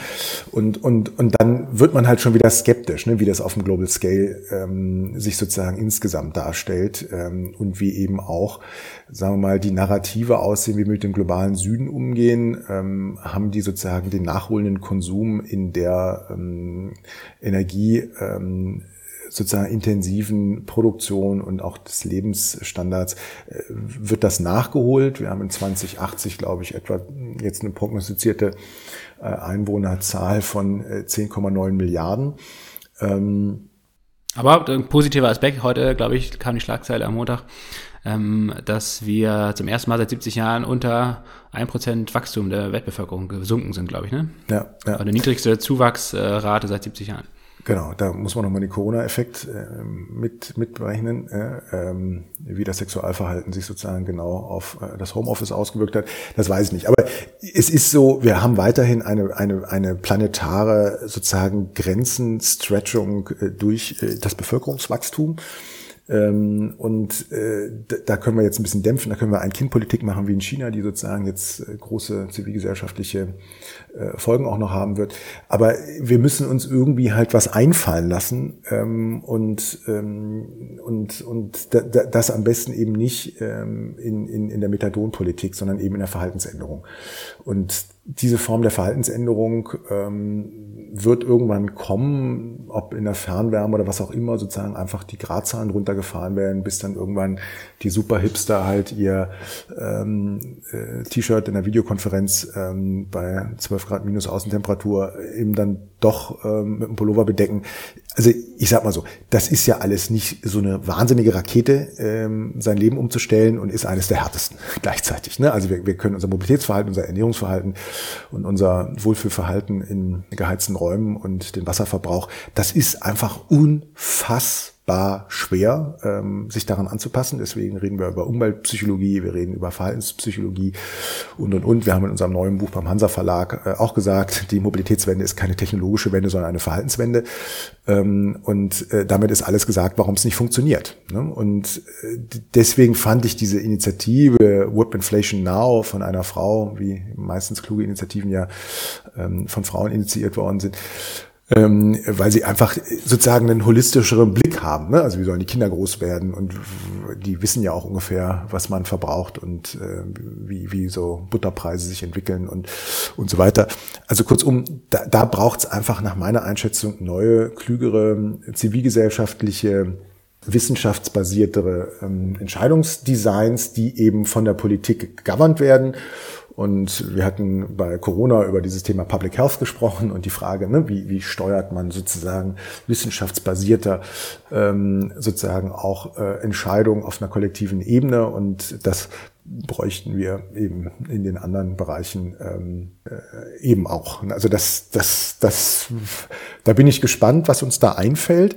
Und, und, und dann wird man halt schon wieder skeptisch, ne, wie das auf dem Global Scale ähm, sich sozusagen insgesamt darstellt ähm, und wie eben auch, sagen wir mal, die Narrative aussehen, wie wir mit dem globalen Süden umgehen, ähm, haben die sozusagen den nachholenden Konsum in der ähm, Energie ähm, sozusagen intensiven Produktion und auch des Lebensstandards äh, wird das nachgeholt. Wir haben in 2080, glaube ich, etwa jetzt eine prognostizierte äh, Einwohnerzahl von 10,9 äh, Milliarden. Ähm, aber ein positiver Aspekt, heute, glaube ich, kam die Schlagzeile am Montag, ähm, dass wir zum ersten Mal seit 70 Jahren unter 1% Wachstum der Weltbevölkerung gesunken sind, glaube ich. Ne? Ja, ja. Also die niedrigste Zuwachsrate seit 70 Jahren. Genau, da muss man nochmal den Corona-Effekt äh, mit, mitberechnen, äh, ähm, wie das Sexualverhalten sich sozusagen genau auf äh, das Homeoffice ausgewirkt hat. Das weiß ich nicht. Aber es ist so, wir haben weiterhin eine, eine, eine planetare sozusagen Grenzenstretchung äh, durch äh, das Bevölkerungswachstum. Ähm, und äh, da können wir jetzt ein bisschen dämpfen, da können wir Ein-Kind-Politik machen wie in China, die sozusagen jetzt äh, große zivilgesellschaftliche äh, Folgen auch noch haben wird. Aber wir müssen uns irgendwie halt was einfallen lassen ähm, und, ähm, und, und da, da, das am besten eben nicht ähm, in, in, in der Methadonpolitik, sondern eben in der Verhaltensänderung. Und diese Form der Verhaltensänderung ähm, wird irgendwann kommen, ob in der Fernwärme oder was auch immer, sozusagen einfach die Gradzahlen runtergefahren werden, bis dann irgendwann die Superhipster halt ihr ähm, äh, T-Shirt in der Videokonferenz ähm, bei 12 Grad minus Außentemperatur eben dann doch ähm, mit einem Pullover bedecken. Also ich sag mal so, das ist ja alles nicht so eine wahnsinnige Rakete, ähm, sein Leben umzustellen und ist eines der härtesten gleichzeitig. Ne? Also wir, wir können unser Mobilitätsverhalten, unser Ernährungsverhalten und unser Wohlfühlverhalten in geheizten Räumen und den Wasserverbrauch, das ist einfach unfassbar unfassbar schwer, ähm, sich daran anzupassen. Deswegen reden wir über Umweltpsychologie, wir reden über Verhaltenspsychologie und, und, und. Wir haben in unserem neuen Buch beim Hansa Verlag äh, auch gesagt, die Mobilitätswende ist keine technologische Wende, sondern eine Verhaltenswende. Ähm, und äh, damit ist alles gesagt, warum es nicht funktioniert. Ne? Und äh, deswegen fand ich diese Initiative Whip Inflation Now von einer Frau, wie meistens kluge Initiativen ja ähm, von Frauen initiiert worden sind, ähm, weil sie einfach sozusagen einen holistischeren Blick haben. Ne? Also wie sollen die Kinder groß werden und die wissen ja auch ungefähr, was man verbraucht und äh, wie, wie so Butterpreise sich entwickeln und, und so weiter. Also kurzum, da, da braucht es einfach nach meiner Einschätzung neue, klügere, zivilgesellschaftliche wissenschaftsbasiertere ähm, Entscheidungsdesigns, die eben von der Politik governed werden Und wir hatten bei Corona über dieses Thema Public Health gesprochen und die Frage, ne, wie, wie steuert man sozusagen wissenschaftsbasierter ähm, sozusagen auch äh, Entscheidungen auf einer kollektiven Ebene. Und das bräuchten wir eben in den anderen Bereichen ähm, äh, eben auch. Also das, das, das, da bin ich gespannt, was uns da einfällt.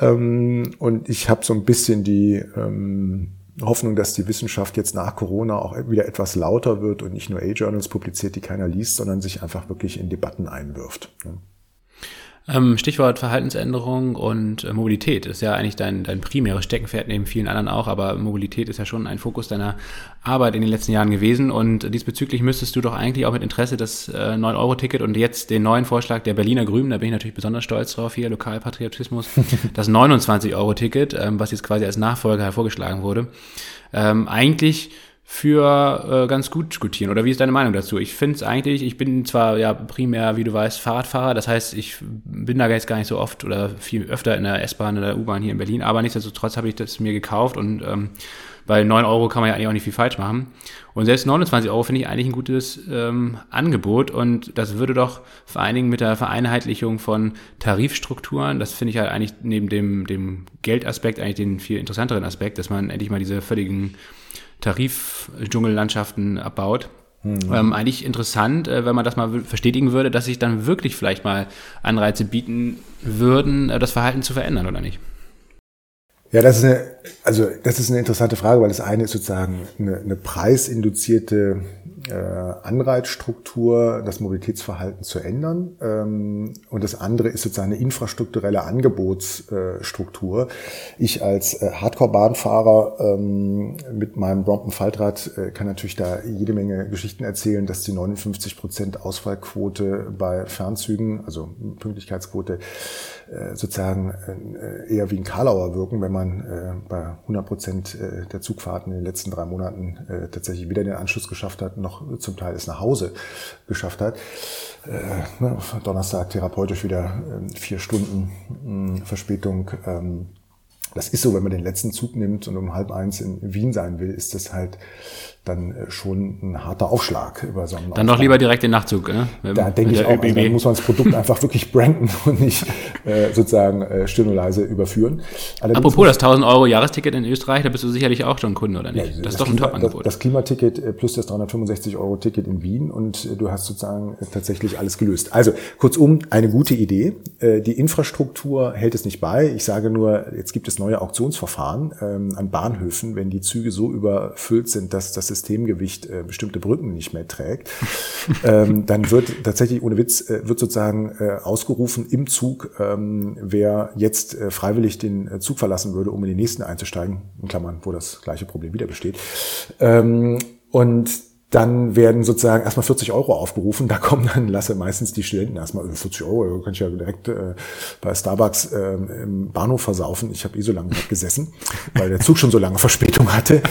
Ähm, und ich habe so ein bisschen die ähm, Hoffnung, dass die Wissenschaft jetzt nach Corona auch wieder etwas lauter wird und nicht nur A-Journals publiziert, die keiner liest, sondern sich einfach wirklich in Debatten einwirft. Ähm, Stichwort Verhaltensänderung und äh, Mobilität ist ja eigentlich dein, dein primäres Steckenpferd neben vielen anderen auch, aber Mobilität ist ja schon ein Fokus deiner Arbeit in den letzten Jahren gewesen und diesbezüglich müsstest du doch eigentlich auch mit Interesse das äh, 9-Euro-Ticket und jetzt den neuen Vorschlag der Berliner Grünen, da bin ich natürlich besonders stolz drauf hier, Lokalpatriotismus, das 29-Euro-Ticket, ähm, was jetzt quasi als Nachfolger hervorgeschlagen wurde, ähm, eigentlich für äh, ganz gut diskutieren. Oder wie ist deine Meinung dazu? Ich finde es eigentlich, ich bin zwar ja primär, wie du weißt, Fahrradfahrer, das heißt, ich bin da jetzt gar nicht so oft oder viel öfter in der S-Bahn oder U-Bahn hier in Berlin, aber nichtsdestotrotz habe ich das mir gekauft und ähm, bei 9 Euro kann man ja eigentlich auch nicht viel falsch machen. Und selbst 29 Euro finde ich eigentlich ein gutes ähm, Angebot und das würde doch vor allen Dingen mit der Vereinheitlichung von Tarifstrukturen, das finde ich halt eigentlich neben dem, dem Geldaspekt eigentlich den viel interessanteren Aspekt, dass man endlich mal diese völligen Tarifdschungellandschaften abbaut. Mhm. Ähm, eigentlich interessant, äh, wenn man das mal verstetigen würde, dass sich dann wirklich vielleicht mal Anreize bieten würden, äh, das Verhalten zu verändern, oder nicht? Ja, das ist eine, also das ist eine interessante Frage, weil das eine ist sozusagen eine, eine preisinduzierte äh, Anreizstruktur, das Mobilitätsverhalten zu ändern. Ähm, und das andere ist sozusagen eine infrastrukturelle Angebotsstruktur. Ich als äh, Hardcore-Bahnfahrer ähm, mit meinem Brompton-Faltrad äh, kann natürlich da jede Menge Geschichten erzählen, dass die 59 Prozent Ausfallquote bei Fernzügen, also Pünktlichkeitsquote, äh, sozusagen äh, eher wie ein Karlauer wirken, wenn man äh, bei 100 Prozent äh, der Zugfahrten in den letzten drei Monaten äh, tatsächlich wieder den Anschluss geschafft hat, noch zum Teil es nach Hause geschafft hat. Äh, ne, Donnerstag therapeutisch wieder äh, vier Stunden mh, hm, Verspätung. Das ist so, wenn man den letzten Zug nimmt und um halb eins in Wien sein will, ist das halt dann äh, schon ein harter Aufschlag über so einen Dann doch lieber direkt den Nachtzug, ne? da denke ich auch, also dann muss man das Produkt einfach wirklich branden und nicht äh, sozusagen äh, still und leise überführen. Allerdings Apropos das 1000 Euro Jahresticket in Österreich, da bist du sicherlich auch schon Kunde, oder nicht? Ja, das, das ist doch ein Top-Angebot. Das, das Klimaticket äh, plus das 365 Euro Ticket in Wien und äh, du hast sozusagen äh, tatsächlich alles gelöst. Also kurzum, eine gute Idee. Äh, die Infrastruktur hält es nicht bei. Ich sage nur, jetzt gibt es neue Auktionsverfahren ähm, an Bahnhöfen, wenn die Züge so überfüllt sind, dass das Systemgewicht äh, bestimmte Brücken nicht mehr trägt, ähm, dann wird tatsächlich ohne Witz äh, wird sozusagen äh, ausgerufen im Zug, ähm, wer jetzt äh, freiwillig den äh, Zug verlassen würde, um in den nächsten einzusteigen, in Klammern, wo das gleiche Problem wieder besteht. Ähm, und dann werden sozusagen erstmal 40 Euro aufgerufen. Da kommen dann, lasse meistens die Studenten erstmal 40 Euro, kann ich ja direkt äh, bei Starbucks äh, im Bahnhof versaufen. Ich habe eh so lange gesessen, weil der Zug schon so lange Verspätung hatte.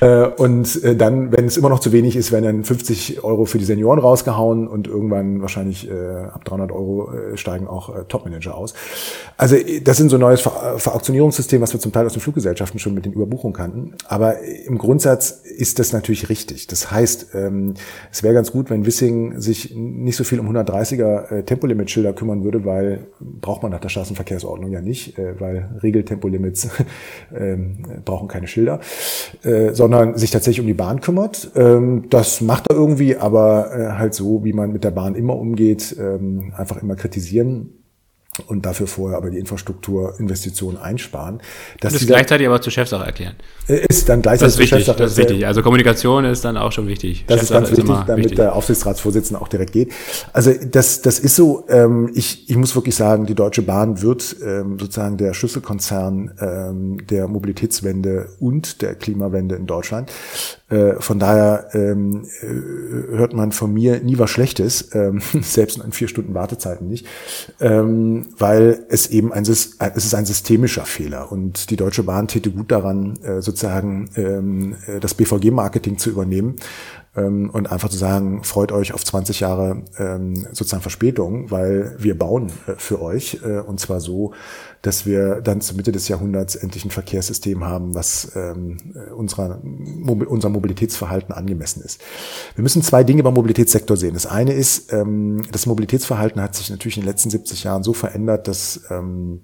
Äh, und äh, dann, wenn es immer noch zu wenig ist, werden dann 50 Euro für die Senioren rausgehauen und irgendwann wahrscheinlich äh, ab 300 Euro äh, steigen auch äh, Topmanager aus. Also das sind so neues Ver Verauktionierungssystem, was wir zum Teil aus den Fluggesellschaften schon mit den Überbuchungen kannten. Aber im Grundsatz ist das natürlich richtig. Das heißt, heißt, ähm, es wäre ganz gut, wenn Wissing sich nicht so viel um 130er äh, Tempolimit-Schilder kümmern würde, weil braucht man nach der Straßenverkehrsordnung ja nicht, äh, weil Regeltempolimits äh, brauchen keine Schilder, äh, sondern sich tatsächlich um die Bahn kümmert. Ähm, das macht er irgendwie, aber äh, halt so, wie man mit der Bahn immer umgeht, ähm, einfach immer kritisieren und dafür vorher aber die Infrastrukturinvestitionen einsparen. Dass das gleichzeitig aber zur Chefsache erklären. Äh, ist dann gleichzeitig das ist wichtig, Chefsache. Das ist wichtig. Also Kommunikation ist dann auch schon wichtig. Das Chefsache ist ganz wichtig, ist damit wichtig. der Aufsichtsratsvorsitzende auch direkt geht. Also das, das ist so, ähm, ich, ich muss wirklich sagen, die Deutsche Bahn wird ähm, sozusagen der Schlüsselkonzern ähm, der Mobilitätswende und der Klimawende in Deutschland. Äh, von daher ähm, äh, hört man von mir nie was Schlechtes, ähm, selbst in vier Stunden Wartezeiten nicht, ähm, weil es eben ein, es ist ein systemischer Fehler. Und die Deutsche Bahn täte gut daran, äh, sozusagen ähm, das BVG-Marketing zu übernehmen ähm, und einfach zu sagen, freut euch auf 20 Jahre ähm, sozusagen Verspätung, weil wir bauen äh, für euch äh, und zwar so, dass wir dann zur Mitte des Jahrhunderts endlich ein Verkehrssystem haben, was ähm, unserer, unser Mobilitätsverhalten angemessen ist. Wir müssen zwei Dinge beim Mobilitätssektor sehen. Das eine ist, ähm, das Mobilitätsverhalten hat sich natürlich in den letzten 70 Jahren so verändert, dass ähm,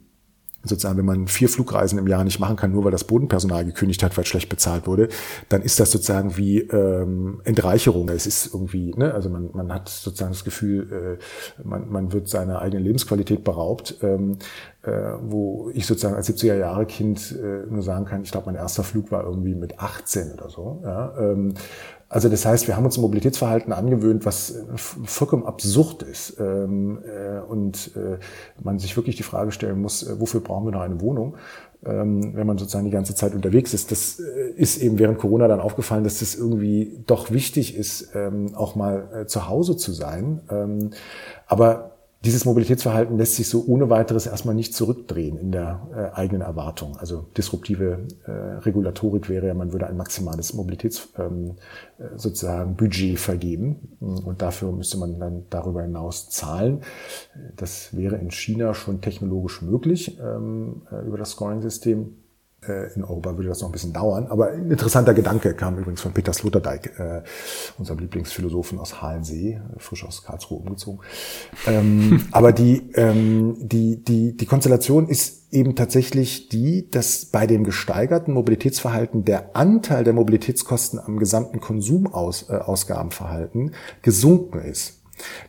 sozusagen, wenn man vier Flugreisen im Jahr nicht machen kann, nur weil das Bodenpersonal gekündigt hat, weil schlecht bezahlt wurde, dann ist das sozusagen wie ähm, Entreicherung. Es ist irgendwie, ne, also man, man hat sozusagen das Gefühl, äh, man, man wird seiner eigenen Lebensqualität beraubt, ähm, äh, wo ich sozusagen als 70er Jahre Kind äh, nur sagen kann, ich glaube, mein erster Flug war irgendwie mit 18 oder so. Ja, ähm, also das heißt, wir haben uns ein Mobilitätsverhalten angewöhnt, was äh, vollkommen absurd ist ähm, äh, und äh, man sich wirklich die Frage stellen muss, wofür brauchen wir noch eine Wohnung, ähm, wenn man sozusagen die ganze Zeit unterwegs ist. Das ist eben während Corona dann aufgefallen, dass das irgendwie doch wichtig ist, ähm, auch mal zu Hause zu sein. Aber dieses Mobilitätsverhalten lässt sich so ohne weiteres erstmal nicht zurückdrehen in der äh, eigenen Erwartung. Also disruptive äh, Regulatorik wäre ja, man würde ein maximales Mobilitäts ähm, äh, sozusagen Budget vergeben und dafür müsste man dann darüber hinaus zahlen. Das wäre in China schon technologisch möglich ähm, äh, über das Scoring-System. Äh, in Europa würde das noch ein bisschen dauern. Aber ein interessanter Gedanke kam übrigens von Peter Sloterdijk, äh, unserem Lieblingsphilosophen aus Halensee, frisch aus Karlsruhe umgezogen. Ähm, aber die, ähm, die, die, die Konstellation ist eben tatsächlich die, dass bei dem gesteigerten Mobilitätsverhalten der Anteil der Mobilitätskosten am gesamten Konsumausgabenverhalten äh, gesunken ist.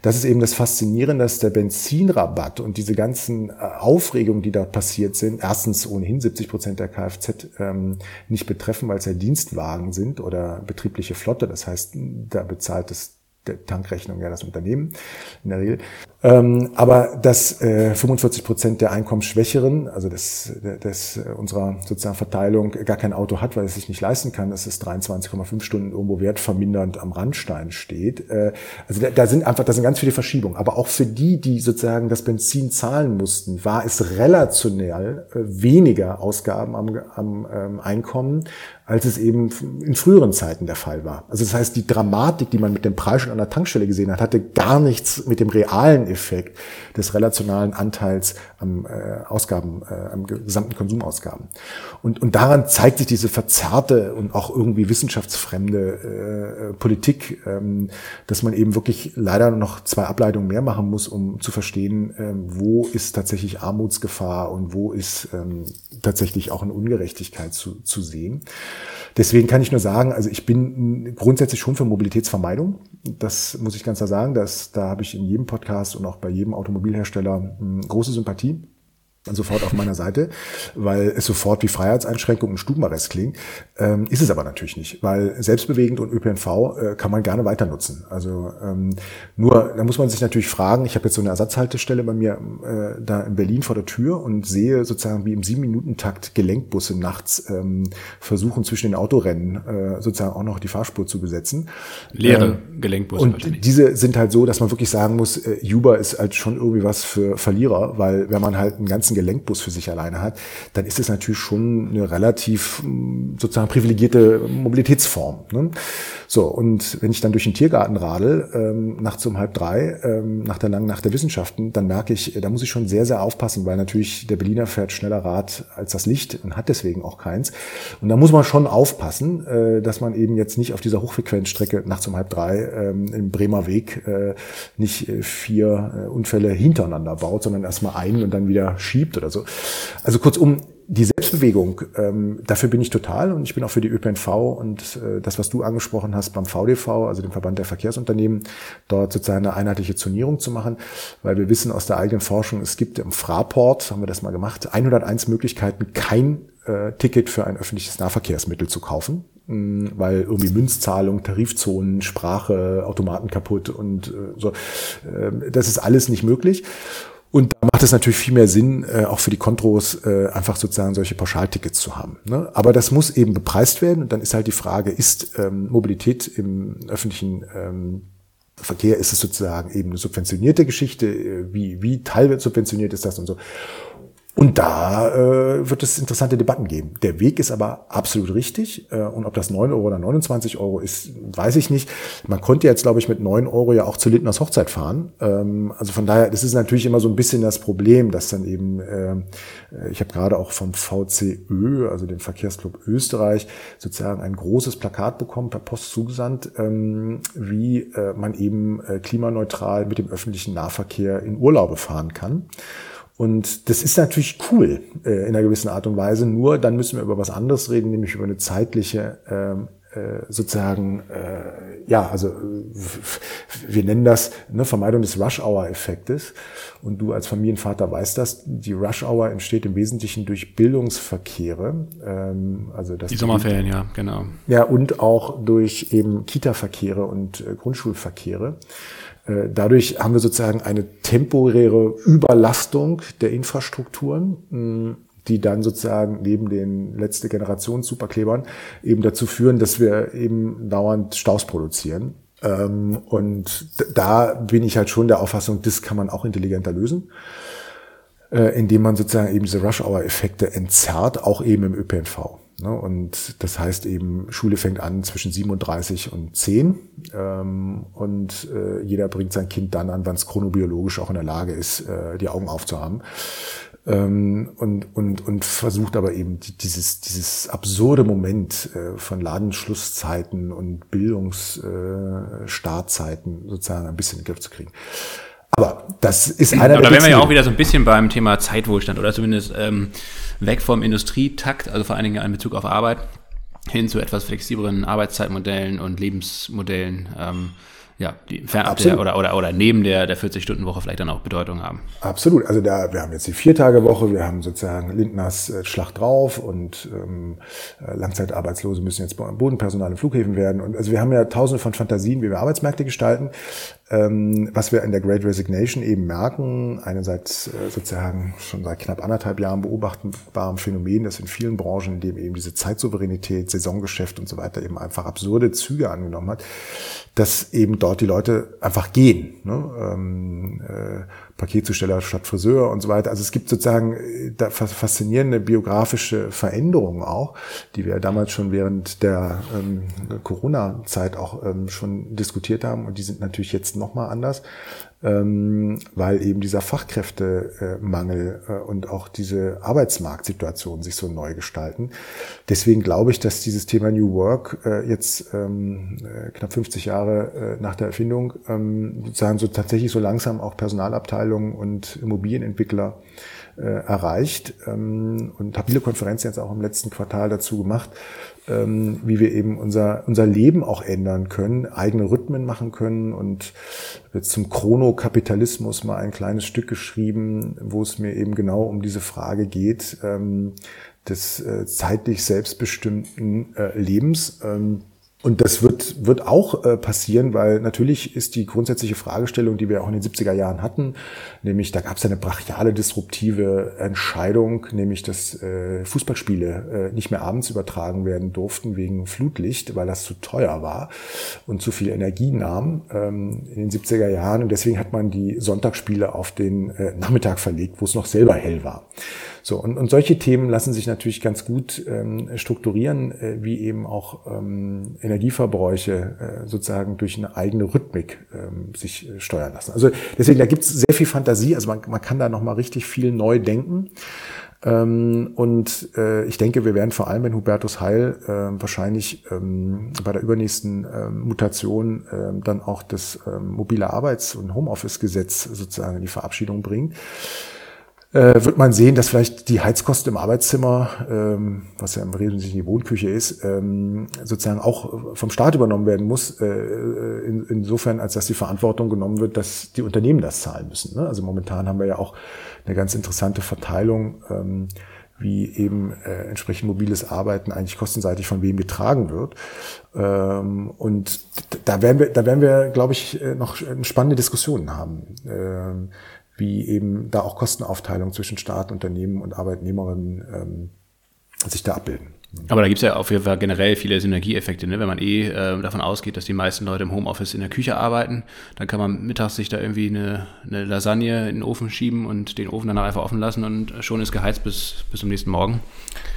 Das ist eben das Faszinierende, dass der Benzinrabatt und diese ganzen äh, Aufregungen, die da passiert sind, erstens ohnehin 70 Prozent der Kfz ähm, nicht betreffen, weil es ja Dienstwagen sind oder betriebliche Flotte. Das heißt, da bezahlt es Tankrechnung ja das Unternehmen in der Regel. Ähm, aber dass äh, 45 Prozent der Einkommensschwächeren, also des, des äh, unserer sozusagen Verteilung, gar kein Auto hat, weil es sich nicht leisten kann, dass es 23,5 Stunden irgendwo wertvermindernd am Randstein steht. Äh, also da, da sind einfach, da sind ganz viele Verschiebungen. Aber auch für die, die sozusagen das Benzin zahlen mussten, war es relationell äh, weniger Ausgaben am, am ähm, Einkommen, als es eben in früheren Zeiten der Fall war. Also das heißt, die Dramatik, die man mit dem Preis schon an der Tankstelle gesehen hat, hatte gar nichts mit dem realen Effekt des relationalen Anteils am äh, Ausgaben, äh, am gesamten Konsumausgaben. Und, und daran zeigt sich diese verzerrte und auch irgendwie wissenschaftsfremde äh, Politik, ähm, dass man eben wirklich leider noch zwei Ableitungen mehr machen muss, um zu verstehen, ähm, wo ist tatsächlich Armutsgefahr und wo ist ähm, tatsächlich auch eine Ungerechtigkeit zu, zu sehen. Deswegen kann ich nur sagen, also ich bin grundsätzlich schon für Mobilitätsvermeidung. Das muss ich ganz klar sagen. Das, da habe ich in jedem Podcast und auch bei jedem Automobilhersteller hm, große Sympathie sofort auf meiner Seite, weil es sofort wie Freiheitseinschränkung und Stubenarrest klingt. Ähm, ist es aber natürlich nicht, weil selbstbewegend und ÖPNV äh, kann man gerne weiter nutzen. Also ähm, nur, da muss man sich natürlich fragen, ich habe jetzt so eine Ersatzhaltestelle bei mir äh, da in Berlin vor der Tür und sehe sozusagen wie im Sieben-Minuten-Takt Gelenkbusse nachts ähm, versuchen zwischen den Autorennen äh, sozusagen auch noch die Fahrspur zu besetzen. Leere ähm, Gelenkbusse. Und diese sind halt so, dass man wirklich sagen muss, äh, Uber ist halt schon irgendwie was für Verlierer, weil wenn man halt einen ganzen einen Gelenkbus für sich alleine hat, dann ist es natürlich schon eine relativ mm, sozusagen privilegierte Mobilitätsform. Ne? So, und wenn ich dann durch den Tiergarten radel, ähm, nachts um halb drei, ähm, nach der langen Nacht der Wissenschaften, dann merke ich, da muss ich schon sehr, sehr aufpassen, weil natürlich der Berliner fährt schneller Rad als das Licht und hat deswegen auch keins. Und da muss man schon aufpassen, äh, dass man eben jetzt nicht auf dieser Hochfrequenzstrecke nachts um halb drei ähm, im Bremer Weg äh, nicht äh, vier äh, Unfälle hintereinander baut, sondern erstmal einen und dann wieder schiebt oder so. Also kurzum, die Selbstbewegung, ähm, dafür bin ich total und ich bin auch für die ÖPNV und äh, das, was du angesprochen hast beim VDV, also dem Verband der Verkehrsunternehmen, dort sozusagen eine einheitliche Zonierung zu machen, weil wir wissen aus der eigenen Forschung, es gibt im Fraport, haben wir das mal gemacht, 101 Möglichkeiten, kein äh, Ticket für ein öffentliches Nahverkehrsmittel zu kaufen, mh, mm, weil irgendwie Münzzahlung, Tarifzonen, Sprache, Automaten kaputt und äh, so. Äh, das ist alles nicht möglich. Und da macht es natürlich viel mehr Sinn, äh, auch für die Kontros äh, einfach sozusagen solche Pauschaltickets zu haben. Ne? Aber das muss eben bepreist werden. Und dann ist halt die Frage, ist ähm, Mobilität im öffentlichen ähm, Verkehr, ist es sozusagen eben eine subventionierte Geschichte? Äh, wie, wie teilweise subventioniert ist das und so? Und da äh, wird es interessante Debatten geben. Der Weg ist aber absolut richtig. Äh, und ob das 9 Euro oder 29 Euro ist, weiß ich nicht. Man konnte jetzt, glaube ich, mit 9 Euro ja auch zu Lindners Hochzeit fahren. Ähm, also von daher, das ist natürlich immer so ein bisschen das Problem, dass dann eben, äh, ich habe gerade auch vom VCÖ, also dem Verkehrsclub Österreich, sozusagen ein großes Plakat bekommen, per Post zugesandt, ähm, wie äh, man eben äh, klimaneutral mit dem öffentlichen Nahverkehr in Urlaube fahren kann. Und das ist natürlich cool äh, in einer gewissen Art und Weise. Nur dann müssen wir über was anderes reden, nämlich über eine zeitliche ähm, äh, sozusagen, äh, ja, also äh, wir nennen das ne, Vermeidung des Rush-Hour-Effektes. Und du als Familienvater weißt das, die Rush-Hour entsteht im Wesentlichen durch Bildungsverkehre. Ähm, also das die Sommerferien, ja, genau. Ja, und auch durch eben Kita-Verkehre und äh, Grundschulverkehre. Äh, dadurch haben wir sozusagen eine temporäre Überlastung der Infrastrukturen, die dann sozusagen neben den letzte Generation Superklebern eben dazu führen, dass wir eben dauernd Staus produzieren. Ähm, und da bin ich halt schon der Auffassung, das kann man auch intelligenter lösen, äh, indem man sozusagen eben diese Rush-Hour-Effekte entzerrt, auch eben im ÖPNV. Ne? Und das heißt eben, Schule fängt an zwischen 37 und 10 ähm, und äh, jeder bringt sein Kind dann an, wann es chronobiologisch auch in der Lage ist, äh, die Augen aufzuhaben. Ähm, und, und, und versucht aber eben dieses, dieses absurde Moment äh, von Ladenschlusszeiten und Bildungsstartzeiten sozusagen ein bisschen in den Griff zu kriegen. Aber das ist einer Aber da wären wir ja auch wieder so ein bisschen beim Thema Zeitwohlstand oder zumindest ähm, weg vom Industrietakt, also vor allen Dingen in Bezug auf Arbeit, hin zu etwas flexibleren Arbeitszeitmodellen und Lebensmodellen. Ähm, ja, die fernab der oder, oder, oder neben der, der 40-Stunden-Woche vielleicht dann auch Bedeutung haben. Absolut. Also da, wir haben jetzt die Viertagewoche, wir haben sozusagen Lindners äh, Schlag drauf und ähm, äh, Langzeitarbeitslose müssen jetzt Bodenpersonal in Flughäfen werden. Und also wir haben ja tausende von Fantasien, wie wir Arbeitsmärkte gestalten. Ähm, was wir in der Great Resignation eben merken, einerseits äh, sozusagen schon seit knapp anderthalb Jahren beobachtbaren Phänomen, dass in vielen Branchen, in dem eben diese Zeitsouveränität, Saisongeschäft und so weiter eben einfach absurde Züge angenommen hat, dass eben dort die Leute einfach gehen. Ne? Paketzusteller statt Friseur und so weiter. Also es gibt sozusagen äh, da faszinierende biografische Veränderungen auch, die wir damals schon während der ähm, Corona-Zeit auch ähm, schon diskutiert haben und die sind natürlich jetzt nochmal anders ähm, weil eben dieser Fachkräftemangel äh, und auch diese Arbeitsmarktsituation sich so neu gestalten. Deswegen glaube ich, dass dieses Thema New Work äh, jetzt ähm, äh, knapp 50 Jahre nach der Erfindung ähm, sozusagen so tatsächlich so langsam auch Personalabteilungen und Immobilienentwickler erreicht und habe viele Konferenzen jetzt auch im letzten Quartal dazu gemacht, ähm, wie wir eben unser, unser Leben auch ändern können, eigene Rhythmen machen können und jetzt zum Chronokapitalismus mal ein kleines Stück geschrieben, wo es mir eben genau um diese Frage geht, ähm, des äh, zeitlich selbstbestimmten äh, Lebens. Ähm, und das wird, wird auch äh, passieren, weil natürlich ist die grundsätzliche Fragestellung, die wir auch in den 70er Jahren hatten, nämlich da gab es eine brachiale disruptive Entscheidung, nämlich dass äh, Fußballspiele äh, nicht mehr abends übertragen werden durften wegen Flutlicht, weil das zu teuer war und zu viel Energie nahm ähm, in den 70er Jahren. Und deswegen hat man die Sonntagsspiele auf den äh, Nachmittag verlegt, wo es noch selber hell war. So, und, und solche Themen lassen sich natürlich ganz gut ähm, strukturieren, äh, wie eben auch ähm, Energieverbräuche äh, sozusagen durch eine eigene Rhythmik ähm, sich äh, steuern lassen. Also deswegen, da gibt es sehr viel Fantasie, also man, man kann da nochmal richtig viel neu denken. Ähm, und äh, ich denke, wir werden vor allem in Hubertus Heil äh, wahrscheinlich ähm, bei der übernächsten äh, Mutation äh, dann auch das äh, mobile Arbeits- und Homeoffice-Gesetz sozusagen in die Verabschiedung bringen äh, wird man sehen, dass vielleicht die Heizkosten im Arbeitszimmer, ähm, was ja im Wesentlichen die Wohnküche ist, ähm, sozusagen auch vom Staat übernommen werden muss, äh, in, insofern, als dass die Verantwortung genommen wird, dass die Unternehmen das zahlen müssen. Ne? Also momentan haben wir ja auch eine ganz interessante Verteilung, ähm, wie eben äh, entsprechend mobiles Arbeiten eigentlich kostenseitig von wem getragen wird. Ähm, und da werden wir, da werden wir, glaube ich, äh, noch spannende Diskussionen haben. Ähm, wie eben da auch Kostenaufteilung zwischen Staat, Unternehmen und Arbeitnehmerinnen ähm, sich da abbilden. Aber da gibt es ja auf jeden Fall generell viele Synergieeffekte. Ne? Wenn man eh äh, davon ausgeht, dass die meisten Leute im Homeoffice in der Küche arbeiten, dann kann man mittags sich da irgendwie eine, eine Lasagne in den Ofen schieben und den Ofen danach einfach offen lassen und schon ist geheizt bis, bis zum nächsten Morgen.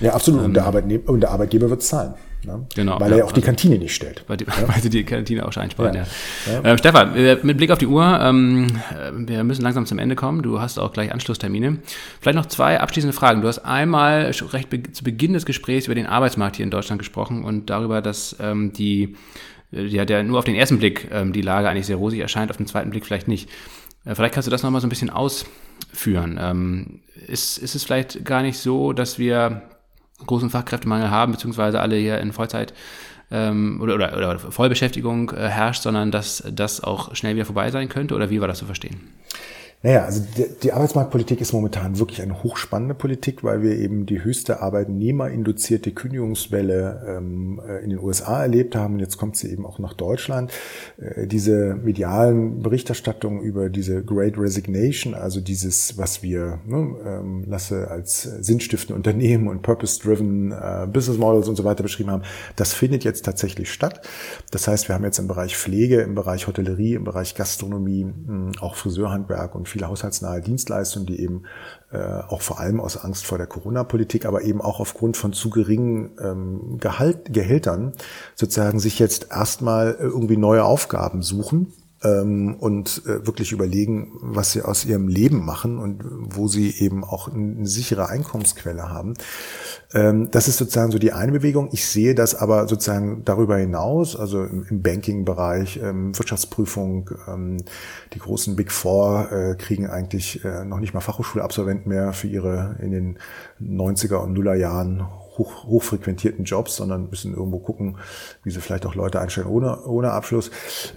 Ja, absolut. Ähm, und, der Arbeitnehmer, und der Arbeitgeber wird zahlen. Ne? Genau, weil er ja auch die also Kantine nicht stellt. Weil, die, ja? weil sie die Kantine auch einsparen, ja. ja. Ähm, Stefan, mit Blick auf die Uhr, ähm, wir müssen langsam zum Ende kommen. Du hast auch gleich Anschlusstermine. Vielleicht noch zwei abschließende Fragen. Du hast einmal recht be zu Beginn des Gesprächs über den Arbeitsmarkt hier in Deutschland gesprochen und darüber, dass ähm, die, die hat ja nur auf den ersten Blick ähm, die Lage eigentlich sehr rosig erscheint, auf den zweiten Blick vielleicht nicht. Äh, vielleicht kannst du das nochmal so ein bisschen ausführen. Ähm, ist, ist es vielleicht gar nicht so, dass wir großen Fachkräftemangel haben, beziehungsweise alle hier in Vollzeit ähm, oder, oder, oder Vollbeschäftigung äh, herrscht, sondern dass das auch schnell wieder vorbei sein könnte? Oder wie war das zu verstehen? Naja, also die, die Arbeitsmarktpolitik ist momentan wirklich eine hochspannende Politik, weil wir eben die höchste arbeitnehmerinduzierte Kündigungswelle ähm, äh, in den USA erlebt haben. Jetzt kommt sie eben auch nach Deutschland. Äh, diese medialen Berichterstattungen über diese Great Resignation, also dieses, was wir ne, ähm, lasse als sinnstiftende Unternehmen und Purpose-driven äh, Business Models und so weiter beschrieben haben, das findet jetzt tatsächlich statt. Das heißt, wir haben jetzt im Bereich Pflege, im Bereich Hotellerie, im Bereich Gastronomie, mh, auch Friseurhandwerk und viele haushaltsnahe Dienstleistungen, die eben äh, auch vor allem aus Angst vor der Corona-Politik, aber eben auch aufgrund von zu geringen ähm, Gehalt, Gehältern sozusagen sich jetzt erstmal irgendwie neue Aufgaben suchen ähm, und äh, wirklich überlegen, was sie aus ihrem Leben machen und wo sie eben auch eine sichere Einkommensquelle haben. Ähm, das ist sozusagen so die eine Bewegung. Ich sehe das aber sozusagen darüber hinaus, also im, im Banking-Bereich, ähm, Wirtschaftsprüfung, ähm, die großen Big Four äh, kriegen eigentlich äh, noch nicht mal Fachhochschulabsolventen mehr für ihre in den 90er und Nuller Jahren hoch, hochfrequentierten Jobs, sondern müssen irgendwo gucken, wie sie vielleicht auch Leute einstellen ohne, ohne Abschluss,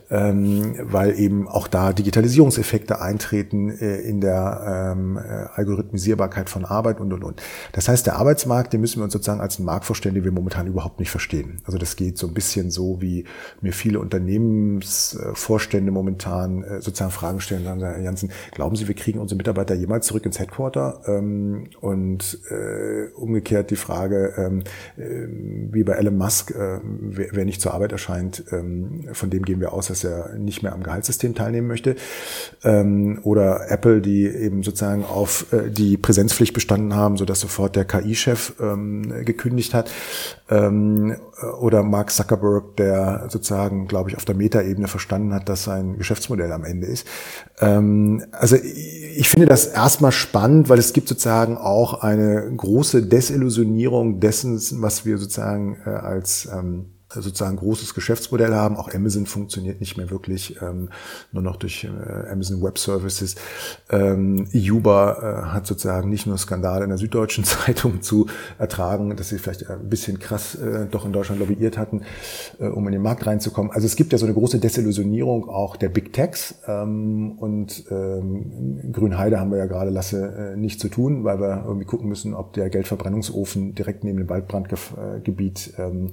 ähm, weil eben auch da Digitalisierungseffekte eintreten äh, in der ähm, äh, Algorithmisierbarkeit von Arbeit und, und, und. Das heißt, der Arbeitsmarkt, den müssen wir uns sozusagen als einen Markt vorstellen, den wir momentan überhaupt nicht verstehen. Also das geht so ein bisschen so, wie mir viele Unternehmensvorstände momentan äh, sozusagen Fragen stellen, sagen, Herr Jansen, glauben Sie, wir kriegen unsere Mitarbeiter jemals zurück ins Headquarter? Ähm, und äh, umgekehrt die Frage, ähm, äh, wie bei Elon Musk, äh, wer, wer, nicht zur Arbeit erscheint, ähm, von dem gehen wir aus, dass er nicht mehr am Gehaltssystem teilnehmen möchte. Ähm, oder Apple, die eben sozusagen auf äh, die Präsenzpflicht bestanden haben, sodass sofort der KI-Chef ähm, gekündigt hat. Ähm, oder Mark Zuckerberg, der sozusagen, glaube ich, auf der Metaebene verstanden hat, dass sein Geschäftsmodell am Ende ist. Ähm, also ich finde das erstmal spannend, weil es gibt sozusagen auch eine große Desillusionierung dessen, was wir sozusagen äh, als ähm, sozusagen großes Geschäftsmodell haben. Auch Amazon funktioniert nicht mehr wirklich, ähm, nur noch durch äh, Amazon Web Services. Ähm, Uber äh, hat sozusagen nicht nur Skandale in der Süddeutschen Zeitung zu ertragen, dass sie vielleicht ein bisschen krass äh, doch in Deutschland lobbyiert hatten, äh, um in den Markt reinzukommen. Also es gibt ja so eine große Desillusionierung auch der Big Techs ähm, und ähm, Grünheide haben wir ja gerade lasse äh, nicht zu tun, weil wir irgendwie gucken müssen, ob der Geldverbrennungsofen direkt neben dem Waldbrandgebiet ähm,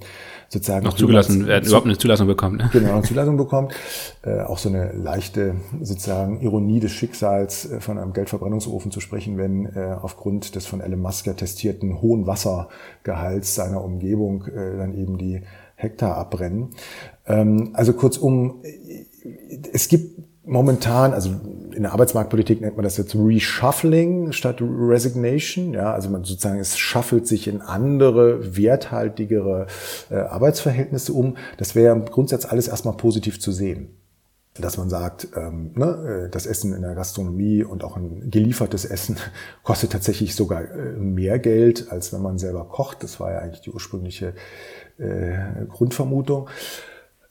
sozusagen noch zugelassen werden, überhaupt eine Zulassung bekommt. Ne? Genau, eine Zulassung bekommt. Äh, auch so eine leichte sozusagen Ironie des Schicksals äh, von einem Geldverbrennungsofen zu sprechen, wenn äh, aufgrund des von Elon Musk testierten hohen Wassergehalts seiner Umgebung äh, dann eben die Hektar abbrennen. Ähm, also kurzum, es gibt momentan, also in der Arbeitsmarktpolitik nennt man das jetzt Reshuffling statt Resignation. Ja, also man sozusagen, es shuffelt sich in andere, werthaltigere äh, Arbeitsverhältnisse um. Das wäre im Grundsatz alles erstmal positiv zu sehen. Dass man sagt, ähm, ne, äh, das Essen in der Gastronomie und auch ein geliefertes Essen kostet tatsächlich sogar äh, mehr Geld, als wenn man selber kocht. Das war ja eigentlich die ursprüngliche äh, Grundvermutung.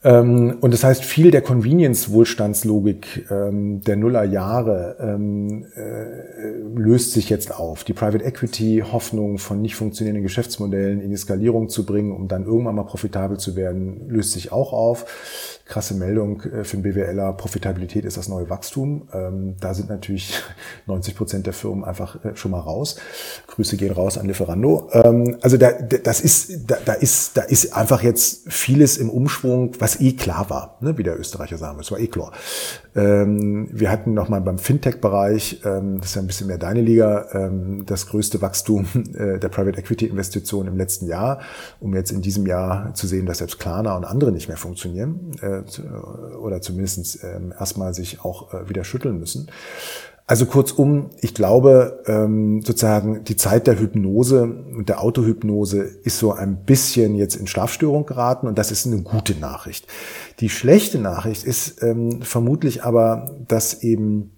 Ähm, und das heißt, viel der Convenience-Wohlstandslogik ähm, der Nullerjahre ähm, äh, löst sich jetzt auf. Die Private Equity-Hoffnung von nicht funktionierenden Geschäftsmodellen in die Skalierung zu bringen, um dann irgendwann mal profitabel zu werden, löst sich auch auf krasse Meldung äh, für den BWLer, Profitabilität ist das neue Wachstum. Ähm, da sind natürlich 90 Prozent der Firmen einfach äh, schon mal raus. Grüße gehen raus an Lieferando. Ähm, also da, das ist, da, da ist, da ist einfach jetzt vieles im Umschwung, was eh klar war, ne, wie der Österreicher sagen würde. Es war eh klar. Ähm, wir hatten nochmal beim Fintech-Bereich, ähm, das ist ja ein bisschen mehr deine Liga, ähm, das größte Wachstum äh, der Private Equity-Investitionen im letzten Jahr, um jetzt in diesem Jahr zu sehen, dass selbst Klarna und andere nicht mehr funktionieren äh, oder zumindest erstmal sich auch äh, wieder schütteln müssen. Also kurzum, ich glaube, ähm, sozusagen die Zeit der Hypnose und der Autohypnose ist so ein bisschen jetzt in Schlafstörung geraten und das ist eine gute Nachricht. Die schlechte Nachricht ist ähm, vermutlich aber, dass eben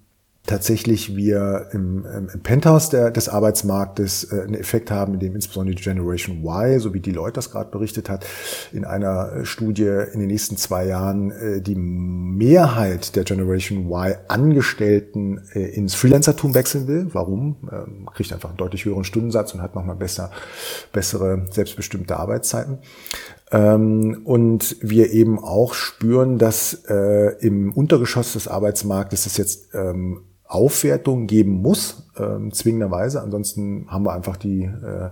tatsächlich wir im, im Penthouse der, des Arbeitsmarktes äh, einen Effekt haben, in dem insbesondere die Generation Y, so wie die Leute das gerade berichtet hat, in einer Studie in den nächsten zwei Jahren äh, die Mehrheit der Generation Y Angestellten äh, ins Freelancertum wechseln will. Warum? Ähm, kriegt einfach einen deutlich höheren Stundensatz und hat nochmal besser, bessere selbstbestimmte Arbeitszeiten. Ähm, und wir eben auch spüren, dass äh, im Untergeschoss des Arbeitsmarktes es jetzt ähm, Aufwertung geben muss, ähm, zwingenderweise. Ansonsten haben wir einfach die äh,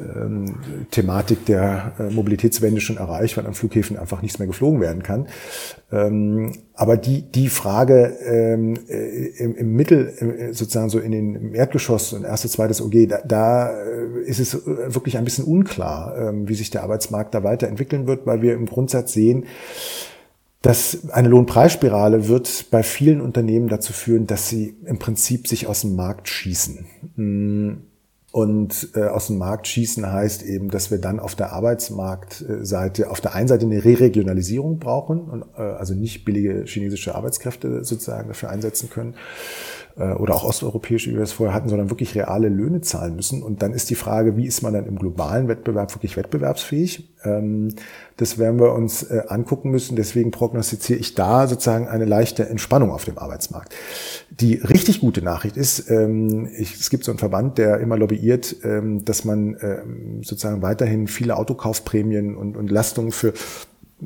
ähm, Thematik der äh, Mobilitätswende schon erreicht, weil an Flughäfen einfach nichts mehr geflogen werden kann. Ähm, aber die, die Frage ähm, äh, im, im Mittel, äh, sozusagen so in den im Erdgeschoss und erstes, zweites OG, da, da äh, ist es wirklich ein bisschen unklar, ähm, wie sich der Arbeitsmarkt da weiterentwickeln wird, weil wir im Grundsatz sehen, dass eine Lohnpreisspirale wird bei vielen Unternehmen dazu führen, dass sie im Prinzip sich aus dem Markt schießen. Mm. Und äh, aus dem Markt schießen heißt eben, dass wir dann auf der Arbeitsmarktseite auf der einen Seite eine Re-Regionalisierung brauchen, und, äh, also nicht billige chinesische Arbeitskräfte sozusagen dafür einsetzen können äh, oder auch osteuropäische, wie wir es vorher hatten, sondern wirklich reale Löhne zahlen müssen. Und dann ist die Frage, wie ist man dann im globalen Wettbewerb wirklich wettbewerbsfähig? Ähm, das werden wir uns äh, angucken müssen. Deswegen prognostiziere ich da sozusagen eine leichte Entspannung auf dem Arbeitsmarkt. Die richtig gute Nachricht ist, ähm, es gibt so einen Verband, der immer lobbyiert, ähm, dass man sozusagen weiterhin viele Autokaufprämien und, und Lastungen für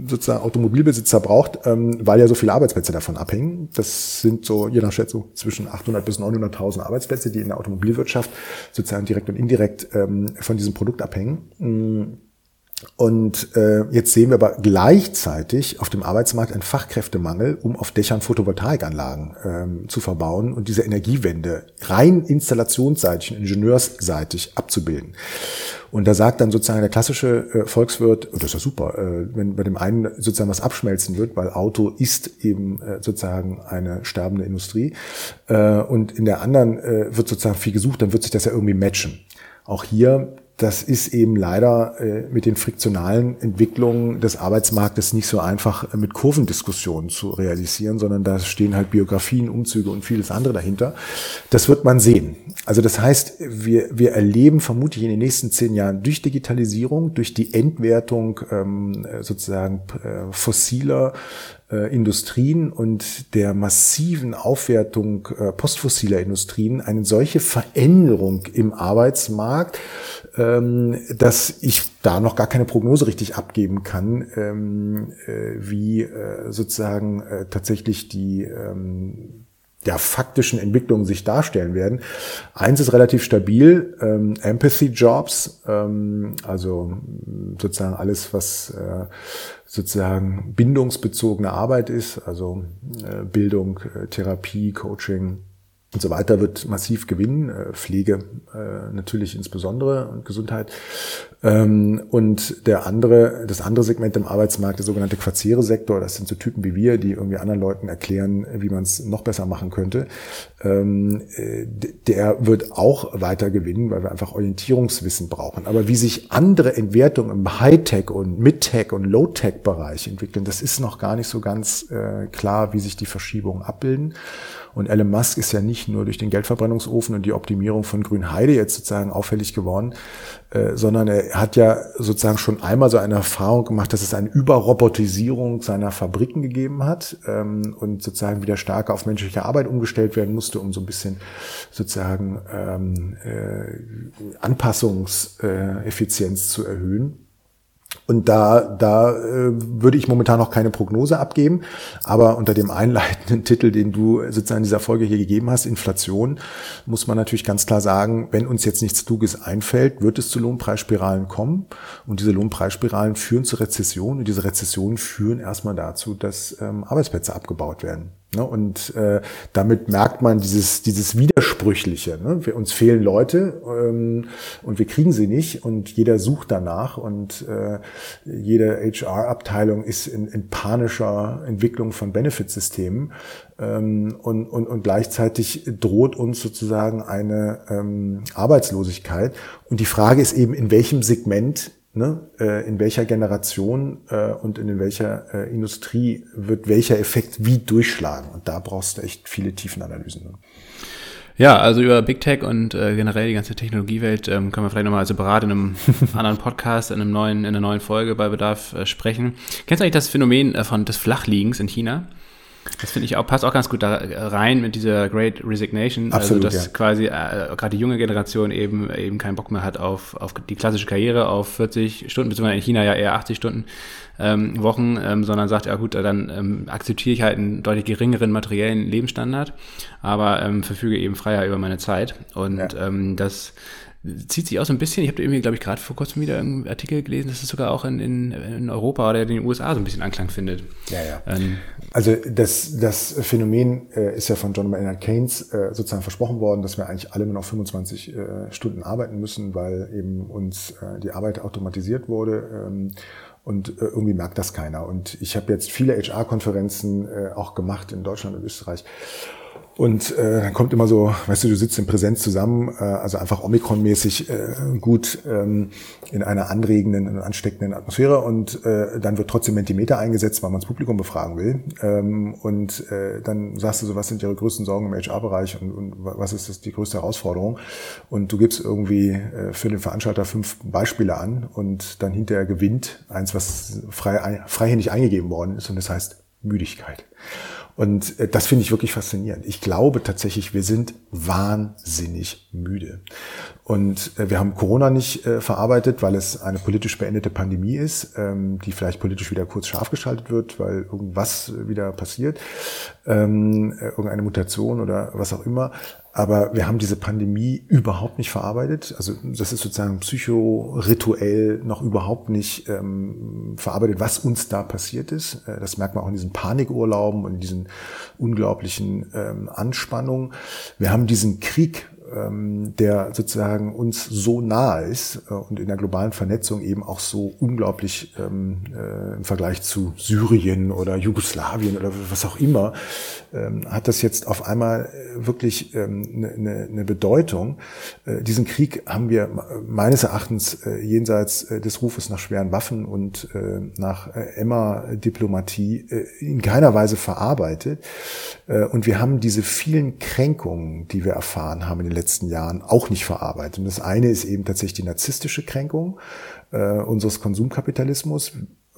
sozusagen Automobilbesitzer braucht, ähm, weil ja so viele Arbeitsplätze davon abhängen. Das sind so, je nach Schätzung, zwischen 800 bis 900.000 Arbeitsplätze, die in der Automobilwirtschaft sozusagen direkt und indirekt ähm, von diesem Produkt abhängen. Und äh, jetzt sehen wir aber gleichzeitig auf dem Arbeitsmarkt einen Fachkräftemangel, um auf Dächern Photovoltaikanlagen ähm, zu verbauen und diese Energiewende rein installationsseitig und ingenieursseitig abzubilden. Und da sagt dann sozusagen der klassische äh, Volkswirt, oh, das ist ja super, äh, wenn bei dem einen sozusagen was abschmelzen wird, weil Auto ist eben äh, sozusagen eine sterbende Industrie äh, und in der anderen äh, wird sozusagen viel gesucht, dann wird sich das ja irgendwie matchen. Auch hier das ist eben leider äh, mit den friktionalen Entwicklungen des Arbeitsmarktes nicht so einfach äh, mit Kurvendiskussionen zu realisieren, sondern da stehen halt Biografien, Umzüge und vieles andere dahinter. Das wird man sehen. Also das heißt, wir, wir erleben vermutlich in den nächsten zehn Jahren durch Digitalisierung, durch die Entwertung ähm, sozusagen äh, fossiler Industrien und der massiven Aufwertung postfossiler Industrien eine solche Veränderung im Arbeitsmarkt, dass ich da noch gar keine Prognose richtig abgeben kann, ähm, äh, wie äh, sozusagen äh, tatsächlich die ähm, der faktischen Entwicklungen sich darstellen werden. Eins ist relativ stabil, ähm, Empathy Jobs, ähm, also sozusagen alles, was äh, sozusagen bindungsbezogene Arbeit ist, also äh, Bildung, äh, Therapie, Coaching, und so weiter wird massiv gewinnen, äh, Pflege äh, natürlich insbesondere und Gesundheit. Ähm, und der andere, das andere Segment im Arbeitsmarkt, der sogenannte Quartiere-Sektor, das sind so Typen wie wir, die irgendwie anderen Leuten erklären, wie man es noch besser machen könnte. Ähm, äh, der wird auch weiter gewinnen, weil wir einfach Orientierungswissen brauchen. Aber wie sich andere Entwertungen im Hightech und Mid-Tech und Low-Tech-Bereich entwickeln, das ist noch gar nicht so ganz klar, wie sich die Verschiebungen abbilden. Und Elon Musk ist ja nicht nur durch den Geldverbrennungsofen und die Optimierung von Grünheide jetzt sozusagen auffällig geworden, äh, sondern er hat ja sozusagen schon einmal so eine Erfahrung gemacht, dass es eine Überrobotisierung seiner Fabriken gegeben hat ähm, und sozusagen wieder stärker auf menschliche Arbeit umgestellt werden musste, um so ein bisschen sozusagen ähm, äh, Anpassungseffizienz zu erhöhen. Und da, da äh, würde ich momentan noch keine Prognose abgeben. Aber unter dem einleitenden Titel, den du sozusagen in dieser Folge hier gegeben hast, Inflation, muss man natürlich ganz klar sagen, wenn uns jetzt nichts Kluges einfällt, wird es zu Lohnpreisspiralen kommen. Und diese Lohnpreisspiralen führen zu Rezession. Und diese Rezessionen führen erstmal dazu, dass ähm, Arbeitsplätze abgebaut werden. Ne? Und äh, damit merkt man dieses, dieses Widersprüchliche. Ne? Wir, uns fehlen Leute ähm, und wir kriegen sie nicht und jeder sucht danach und äh, jede HR-Abteilung ist in, in panischer Entwicklung von Benefitsystemen ähm, und, und, und gleichzeitig droht uns sozusagen eine ähm, Arbeitslosigkeit. Und die Frage ist eben, in welchem Segment Ne? Äh, in welcher Generation äh, und in welcher äh, Industrie wird welcher Effekt wie durchschlagen. Und da brauchst du echt viele Tiefenanalysen. Ne? Ja, also über Big Tech und äh, generell die ganze Technologiewelt ähm, können wir vielleicht nochmal separat in einem anderen Podcast, in einem neuen, in einer neuen Folge bei Bedarf äh, sprechen. Kennst du eigentlich das Phänomen äh, von des Flachliegens in China? Das finde ich auch, passt auch ganz gut da rein mit dieser Great Resignation. Also, Absolut, also, dass ja. quasi äh, gerade die junge Generation eben, eben keinen Bock mehr hat auf, auf die klassische Karriere, auf 40 Stunden, beziehungsweise in China ja eher 80 Stunden ähm, Wochen, ähm, sondern sagt, ja gut, dann ähm, akzeptiere ich halt einen deutlich geringeren materiellen Lebensstandard, aber ähm, verfüge eben freier über meine Zeit. Und ja. ähm, das zieht sich auch so ein bisschen. Ich habe irgendwie, glaube ich, gerade vor kurzem wieder einen Artikel gelesen, dass es sogar auch in, in, in Europa oder in den USA so ein bisschen Anklang findet. Ja, ja. Ähm, also das, das Phänomen äh, ist ja von John Maynard Keynes äh, sozusagen versprochen worden, dass wir eigentlich alle nur noch 25 äh, Stunden arbeiten müssen, weil eben uns äh, die Arbeit automatisiert wurde. Ähm, und äh, irgendwie merkt das keiner. Und ich habe jetzt viele HR-Konferenzen äh, auch gemacht in Deutschland und Österreich. Und äh, dann kommt immer so, weißt du, du sitzt in Präsenz zusammen, äh, also einfach Omikron-mäßig äh, gut ähm, in einer anregenden und ansteckenden Atmosphäre und äh, dann wird trotzdem Mentimeter eingesetzt, weil man das Publikum befragen will. Ähm, und äh, dann sagst du so, was sind ihre größten Sorgen im HR-Bereich und, und was ist das die größte Herausforderung? Und du gibst irgendwie äh, für den Veranstalter fünf Beispiele an und dann hinterher gewinnt eins, was frei, freihändig eingegeben worden ist und das heißt Müdigkeit. Und äh, das finde ich wirklich faszinierend. Ich glaube tatsächlich, wir sind wahnsinnig müde. Und äh, wir haben Corona nicht äh, verarbeitet, weil es eine politisch beendete Pandemie ist, ähm, die vielleicht politisch wieder kurz scharf geschaltet wird, weil irgendwas wieder passiert, ähm, irgendeine Mutation oder was auch immer. Aber wir haben diese Pandemie überhaupt nicht verarbeitet. Also das ist sozusagen psychorituell noch überhaupt nicht ähm, verarbeitet, was uns da passiert ist. Äh, das merkt man auch in diesen Panikurlauben und in diesen unglaublichen ähm, Anspannungen. Wir haben diesen Krieg ähm, der sozusagen uns so nahe ist äh, und in der globalen Vernetzung eben auch so unglaublich ähm, äh, im Vergleich zu Syrien oder Jugoslawien oder was auch immer, ähm, hat das jetzt auf einmal äh, wirklich eine, eine, eine Bedeutung. Diesen Krieg haben wir meines Erachtens jenseits des Rufes nach schweren Waffen und nach Emma-Diplomatie in keiner Weise verarbeitet. Und wir haben diese vielen Kränkungen, die wir erfahren haben in den letzten letzten Jahren auch nicht verarbeitet. Und das eine ist eben tatsächlich die narzisstische Kränkung äh, unseres Konsumkapitalismus.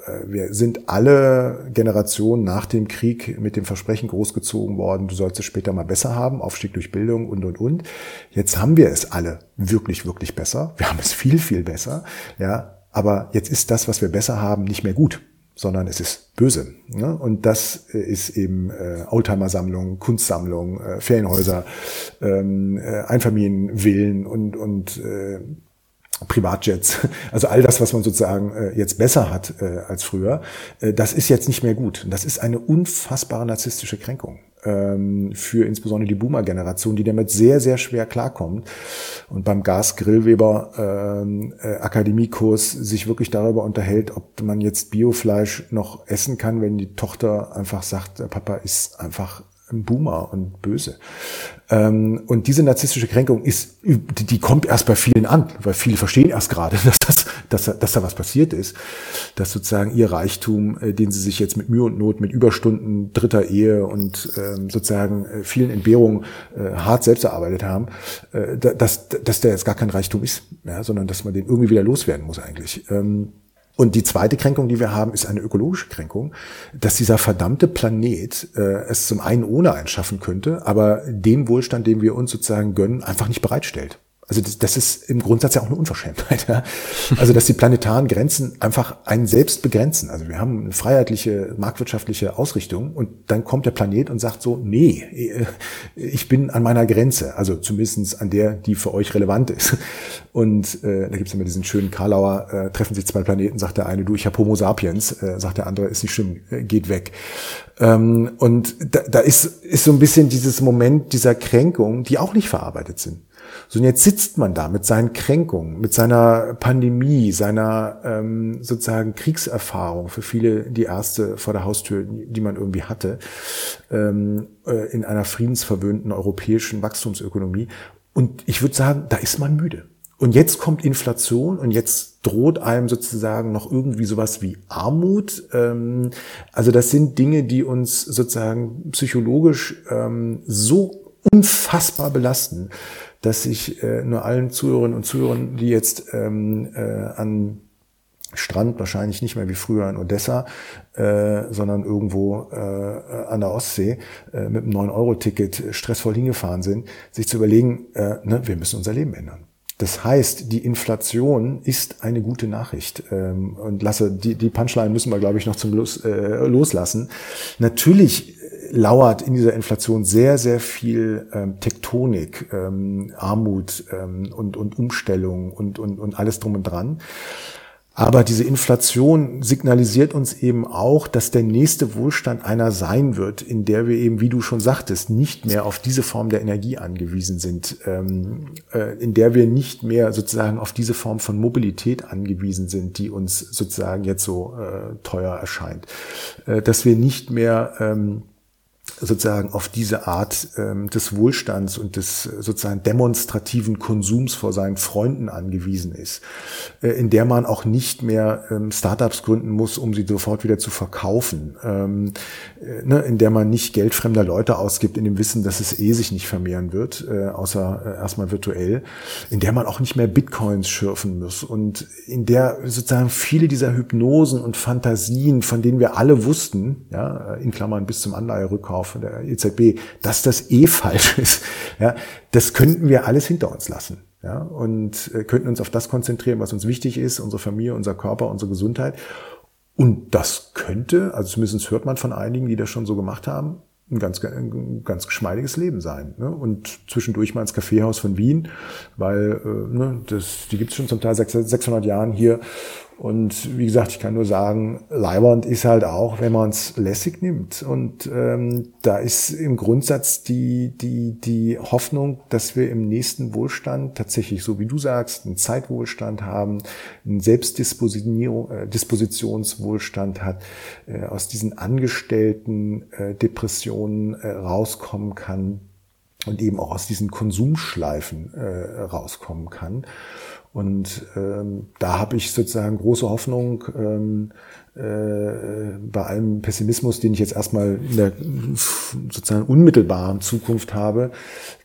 Äh, wir sind alle Generationen nach dem Krieg mit dem Versprechen großgezogen worden, du sollst es später mal besser haben, Aufstieg durch Bildung und, und, und. Jetzt haben wir es alle wirklich, wirklich besser. Wir haben es viel, viel besser. Ja, aber jetzt ist das, was wir besser haben, nicht mehr gut sondern es ist böse. Ne? Und das ist eben äh, Oldtimer-Sammlung, Kunstsammlung, äh, Ferienhäuser, ähm, äh, Einfamilienvillen und, und äh, Privatjets, also all das, was man sozusagen äh, jetzt besser hat äh, als früher, äh, das ist jetzt nicht mehr gut. Das ist eine unfassbare narzisstische Kränkung ähm, für insbesondere die Boomer-Generation, die damit sehr, sehr schwer klarkommt und beim Gas-Grillweber ähm, äh, Akademiekurs sich wirklich darüber unterhält, ob man jetzt Biofleisch noch essen kann, wenn die Tochter einfach sagt, Papa ist einfach ein Boomer und böse. Ähm, und diese narzisstische Kränkung ist, die, kommt erst bei vielen an, weil viele verstehen erst gerade, dass, das, dass, dass da was passiert ist, dass sozusagen ihr Reichtum, äh, den sie sich jetzt mit Mühe und Not, mit Überstunden dritter Ehe und ähm, sozusagen äh, vielen Entbehrungen äh, hart selbst erarbeitet haben, dass, dass der jetzt gar kein Reichtum ist, ja, sondern dass man den irgendwie wieder loswerden muss eigentlich. Und die zweite Kränkung, die wir haben, ist eine ökologische Kränkung, dass dieser verdammte Planet äh, es zum einen ohne einen schaffen könnte, aber den Wohlstand, den wir uns sozusagen gönnen, einfach nicht bereitstellt. Also das, das ist im Grundsatz ja auch eine Unverschämtheit. Ja? Also dass die planetaren Grenzen einfach einen selbst begrenzen. Also wir haben eine freiheitliche, marktwirtschaftliche Ausrichtung und dann kommt der Planet und sagt so, nee, ich bin an meiner Grenze. Also zumindestens an der, die für euch relevant ist. Und äh, da gibt's immer diesen schönen Karlauer, äh, treffen sich zwei Planeten, sagt der eine, du, ich habe Homo sapiens, äh, sagt der andere, ist nicht schlimm, äh, geht weg. Ähm, und da, da ist, ist so ein bisschen dieses Moment dieser Kränkung, die auch nicht verarbeitet sind. So, und jetzt sitzt man da mit seinen Kränkungen, mit seiner Pandemie, seiner ähm, sozusagen Kriegserfahrung, für viele die erste vor der Haustür, die man irgendwie hatte, ähm, äh, in einer friedensverwöhnten europäischen Wachstumsökonomie. Und ich würde sagen, da ist man müde. Und jetzt kommt Inflation und jetzt droht einem sozusagen noch irgendwie sowas wie Armut. Ähm, also das sind Dinge, die uns sozusagen psychologisch ähm, so unfassbar belasten, dass ich äh, nur allen Zuhörerinnen und Zuhörern, die jetzt ähm, äh, an Strand, wahrscheinlich nicht mehr wie früher in Odessa, äh, sondern irgendwo äh, an der Ostsee äh, mit einem 9-Euro-Ticket stressvoll hingefahren sind, sich zu überlegen, äh, ne, wir müssen unser Leben ändern. Das heißt, die Inflation ist eine gute Nachricht. Ähm, und lasse, die, die Punchline müssen wir, glaube ich, noch zum Los, äh, loslassen. Natürlich lauert in dieser Inflation sehr, sehr viel ähm, Tektonik, ähm, Armut ähm, und, und Umstellung und, und, und alles drum und dran. Aber diese Inflation signalisiert uns eben auch, dass der nächste Wohlstand einer sein wird, in der wir eben, wie du schon sagtest, nicht mehr auf diese Form der Energie angewiesen sind, ähm, äh, in der wir nicht mehr sozusagen auf diese Form von Mobilität angewiesen sind, die uns sozusagen jetzt so äh, teuer erscheint, äh, dass wir nicht mehr ähm, sozusagen auf diese Art ähm, des Wohlstands und des sozusagen demonstrativen Konsums vor seinen Freunden angewiesen ist, äh, in der man auch nicht mehr ähm, Startups gründen muss, um sie sofort wieder zu verkaufen, ähm, äh, ne, in der man nicht Geld fremder Leute ausgibt in dem Wissen, dass es eh sich nicht vermehren wird, äh, außer äh, erstmal virtuell, in der man auch nicht mehr Bitcoins schürfen muss. Und in der sozusagen viele dieser Hypnosen und Fantasien, von denen wir alle wussten, ja, in Klammern bis zum Anleiherückkauf, von der EZB, dass das eh falsch ist. Ja, das könnten wir alles hinter uns lassen. Ja, und äh, könnten uns auf das konzentrieren, was uns wichtig ist, unsere Familie, unser Körper, unsere Gesundheit. Und das könnte, also zumindest hört man von einigen, die das schon so gemacht haben, ein ganz, ein ganz geschmeidiges Leben sein. Ne? Und zwischendurch mal ins Kaffeehaus von Wien, weil äh, ne, das, die gibt es schon zum Teil 600 Jahren hier und wie gesagt, ich kann nur sagen, Leihwand ist halt auch, wenn man es lässig nimmt. Und ähm, da ist im Grundsatz die, die, die Hoffnung, dass wir im nächsten Wohlstand tatsächlich, so wie du sagst, einen Zeitwohlstand haben, einen Selbstdispositionswohlstand äh, hat, äh, aus diesen Angestellten äh, Depressionen äh, rauskommen kann und eben auch aus diesen Konsumschleifen äh, rauskommen kann. Und ähm, da habe ich sozusagen große Hoffnung ähm, äh, bei allem Pessimismus, den ich jetzt erstmal in der sozusagen unmittelbaren Zukunft habe,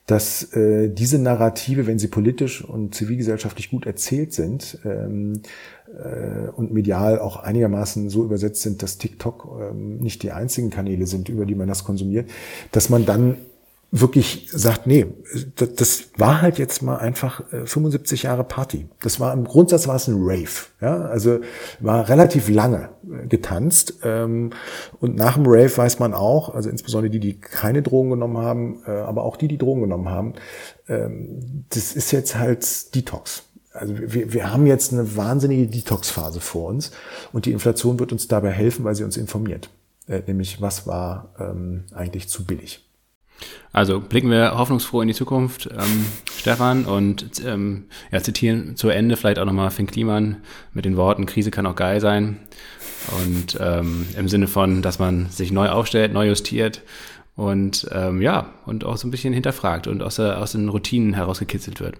dass äh, diese Narrative, wenn sie politisch und zivilgesellschaftlich gut erzählt sind ähm, äh, und medial auch einigermaßen so übersetzt sind, dass TikTok ähm, nicht die einzigen Kanäle sind, über die man das konsumiert, dass man dann wirklich sagt, nee, das, das war halt jetzt mal einfach 75 äh, Jahre Party. Das war im Grundsatz war es ein Rave, ja, also war relativ lange äh, getanzt ähm, und nach dem Rave weiß man auch, also insbesondere die, die keine Drogen genommen haben, äh, aber auch die, die Drogen genommen haben, ähm, das ist jetzt halt Detox. Also wir, wir haben jetzt eine wahnsinnige Detox-Phase vor uns und die Inflation wird uns dabei helfen, weil sie uns informiert, nämlich was war ähm, eigentlich zu billig. Also blicken wir hoffnungsfroh in die Zukunft, ähm, Stefan, und ähm, ja, zitieren zu Ende vielleicht auch nochmal Finn Kliman mit den Worten, Krise kann auch geil sein. Und ähm, im Sinne von, dass man sich neu aufstellt, neu justiert und ähm, ja, und auch so ein bisschen hinterfragt und aus, der, aus den Routinen herausgekitzelt wird.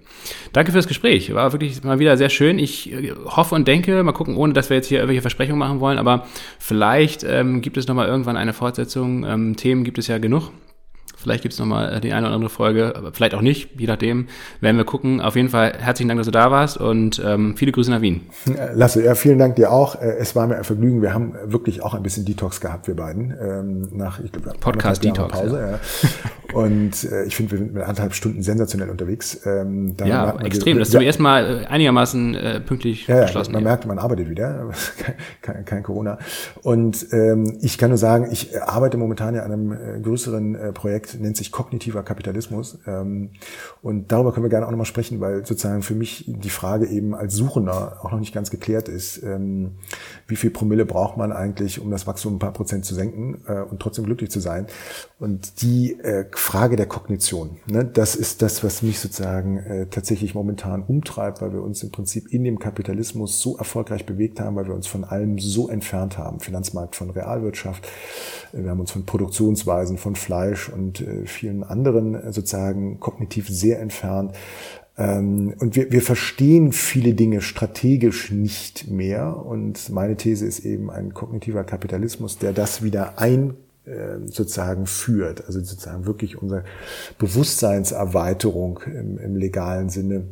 Danke fürs Gespräch. War wirklich mal wieder sehr schön. Ich äh, hoffe und denke, mal gucken, ohne dass wir jetzt hier irgendwelche Versprechungen machen wollen, aber vielleicht ähm, gibt es nochmal irgendwann eine Fortsetzung. Ähm, Themen gibt es ja genug. Vielleicht gibt es nochmal die eine oder andere Folge, aber vielleicht auch nicht, je nachdem. Werden wir gucken. Auf jeden Fall herzlichen Dank, dass du da warst und ähm, viele Grüße nach Wien. Lasse, ja, vielen Dank dir auch. Äh, es war mir ein Vergnügen. Wir haben wirklich auch ein bisschen Detox gehabt, wir beiden. Ähm, nach, ich glaube, Podcast Detox. Pause, ja. Und äh, ich finde, wir sind mit anderthalb Stunden sensationell unterwegs. Ähm, ja, extrem. Das ist zum ersten Mal äh, einigermaßen äh, pünktlich ja, geschlossen. Man hier. merkt, man arbeitet wieder. kein, kein, Corona. Und ähm, ich kann nur sagen, ich arbeite momentan ja an einem äh, größeren äh, Projekt, nennt sich kognitiver Kapitalismus. Ähm, und darüber können wir gerne auch nochmal sprechen, weil sozusagen für mich die Frage eben als Suchender auch noch nicht ganz geklärt ist. Ähm, wie viel Promille braucht man eigentlich, um das Wachstum ein paar Prozent zu senken äh, und trotzdem glücklich zu sein? Und die äh, Frage der Kognition, ne, das ist das, was mich sozusagen äh, tatsächlich momentan umtreibt, weil wir uns im Prinzip in dem Kapitalismus so erfolgreich bewegt haben, weil wir uns von allem so entfernt haben. Finanzmarkt von Realwirtschaft, wir haben uns von Produktionsweisen von Fleisch und äh, vielen anderen äh, sozusagen kognitiv sehr entfernt. Ähm, und wir, wir verstehen viele Dinge strategisch nicht mehr. Und meine These ist eben ein kognitiver Kapitalismus, der das wieder ein äh, sozusagen führt, also sozusagen wirklich unsere Bewusstseinserweiterung im, im legalen Sinne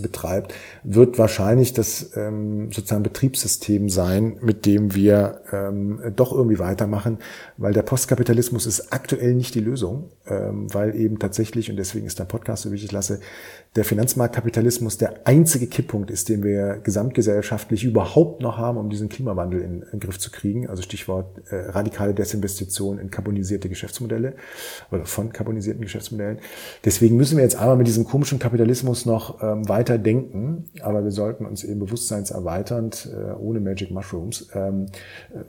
betreibt, wird wahrscheinlich das ähm, sozusagen Betriebssystem sein, mit dem wir ähm, doch irgendwie weitermachen, weil der Postkapitalismus ist aktuell nicht die Lösung, ähm, weil eben tatsächlich, und deswegen ist der Podcast so wichtig, lasse, der Finanzmarktkapitalismus der einzige Kipppunkt ist, den wir gesamtgesellschaftlich überhaupt noch haben, um diesen Klimawandel in, in den Griff zu kriegen. Also Stichwort äh, radikale Desinvestition in carbonisierte Geschäftsmodelle oder von carbonisierten Geschäftsmodellen. Deswegen müssen wir jetzt einmal mit diesem komischen Kapitalismus noch ähm, weiter denken, aber wir sollten uns eben bewusstseinserweiternd, äh, ohne Magic Mushrooms, ähm,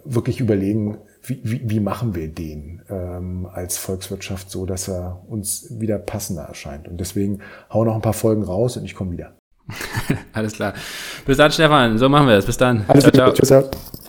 wirklich überlegen, wie, wie, wie machen wir den ähm, als Volkswirtschaft so, dass er uns wieder passender erscheint. Und deswegen hau noch ein paar Folgen raus und ich komme wieder. Alles klar. Bis dann, Stefan. So machen wir es. Bis dann. Alles ciao, ciao. Tschüss.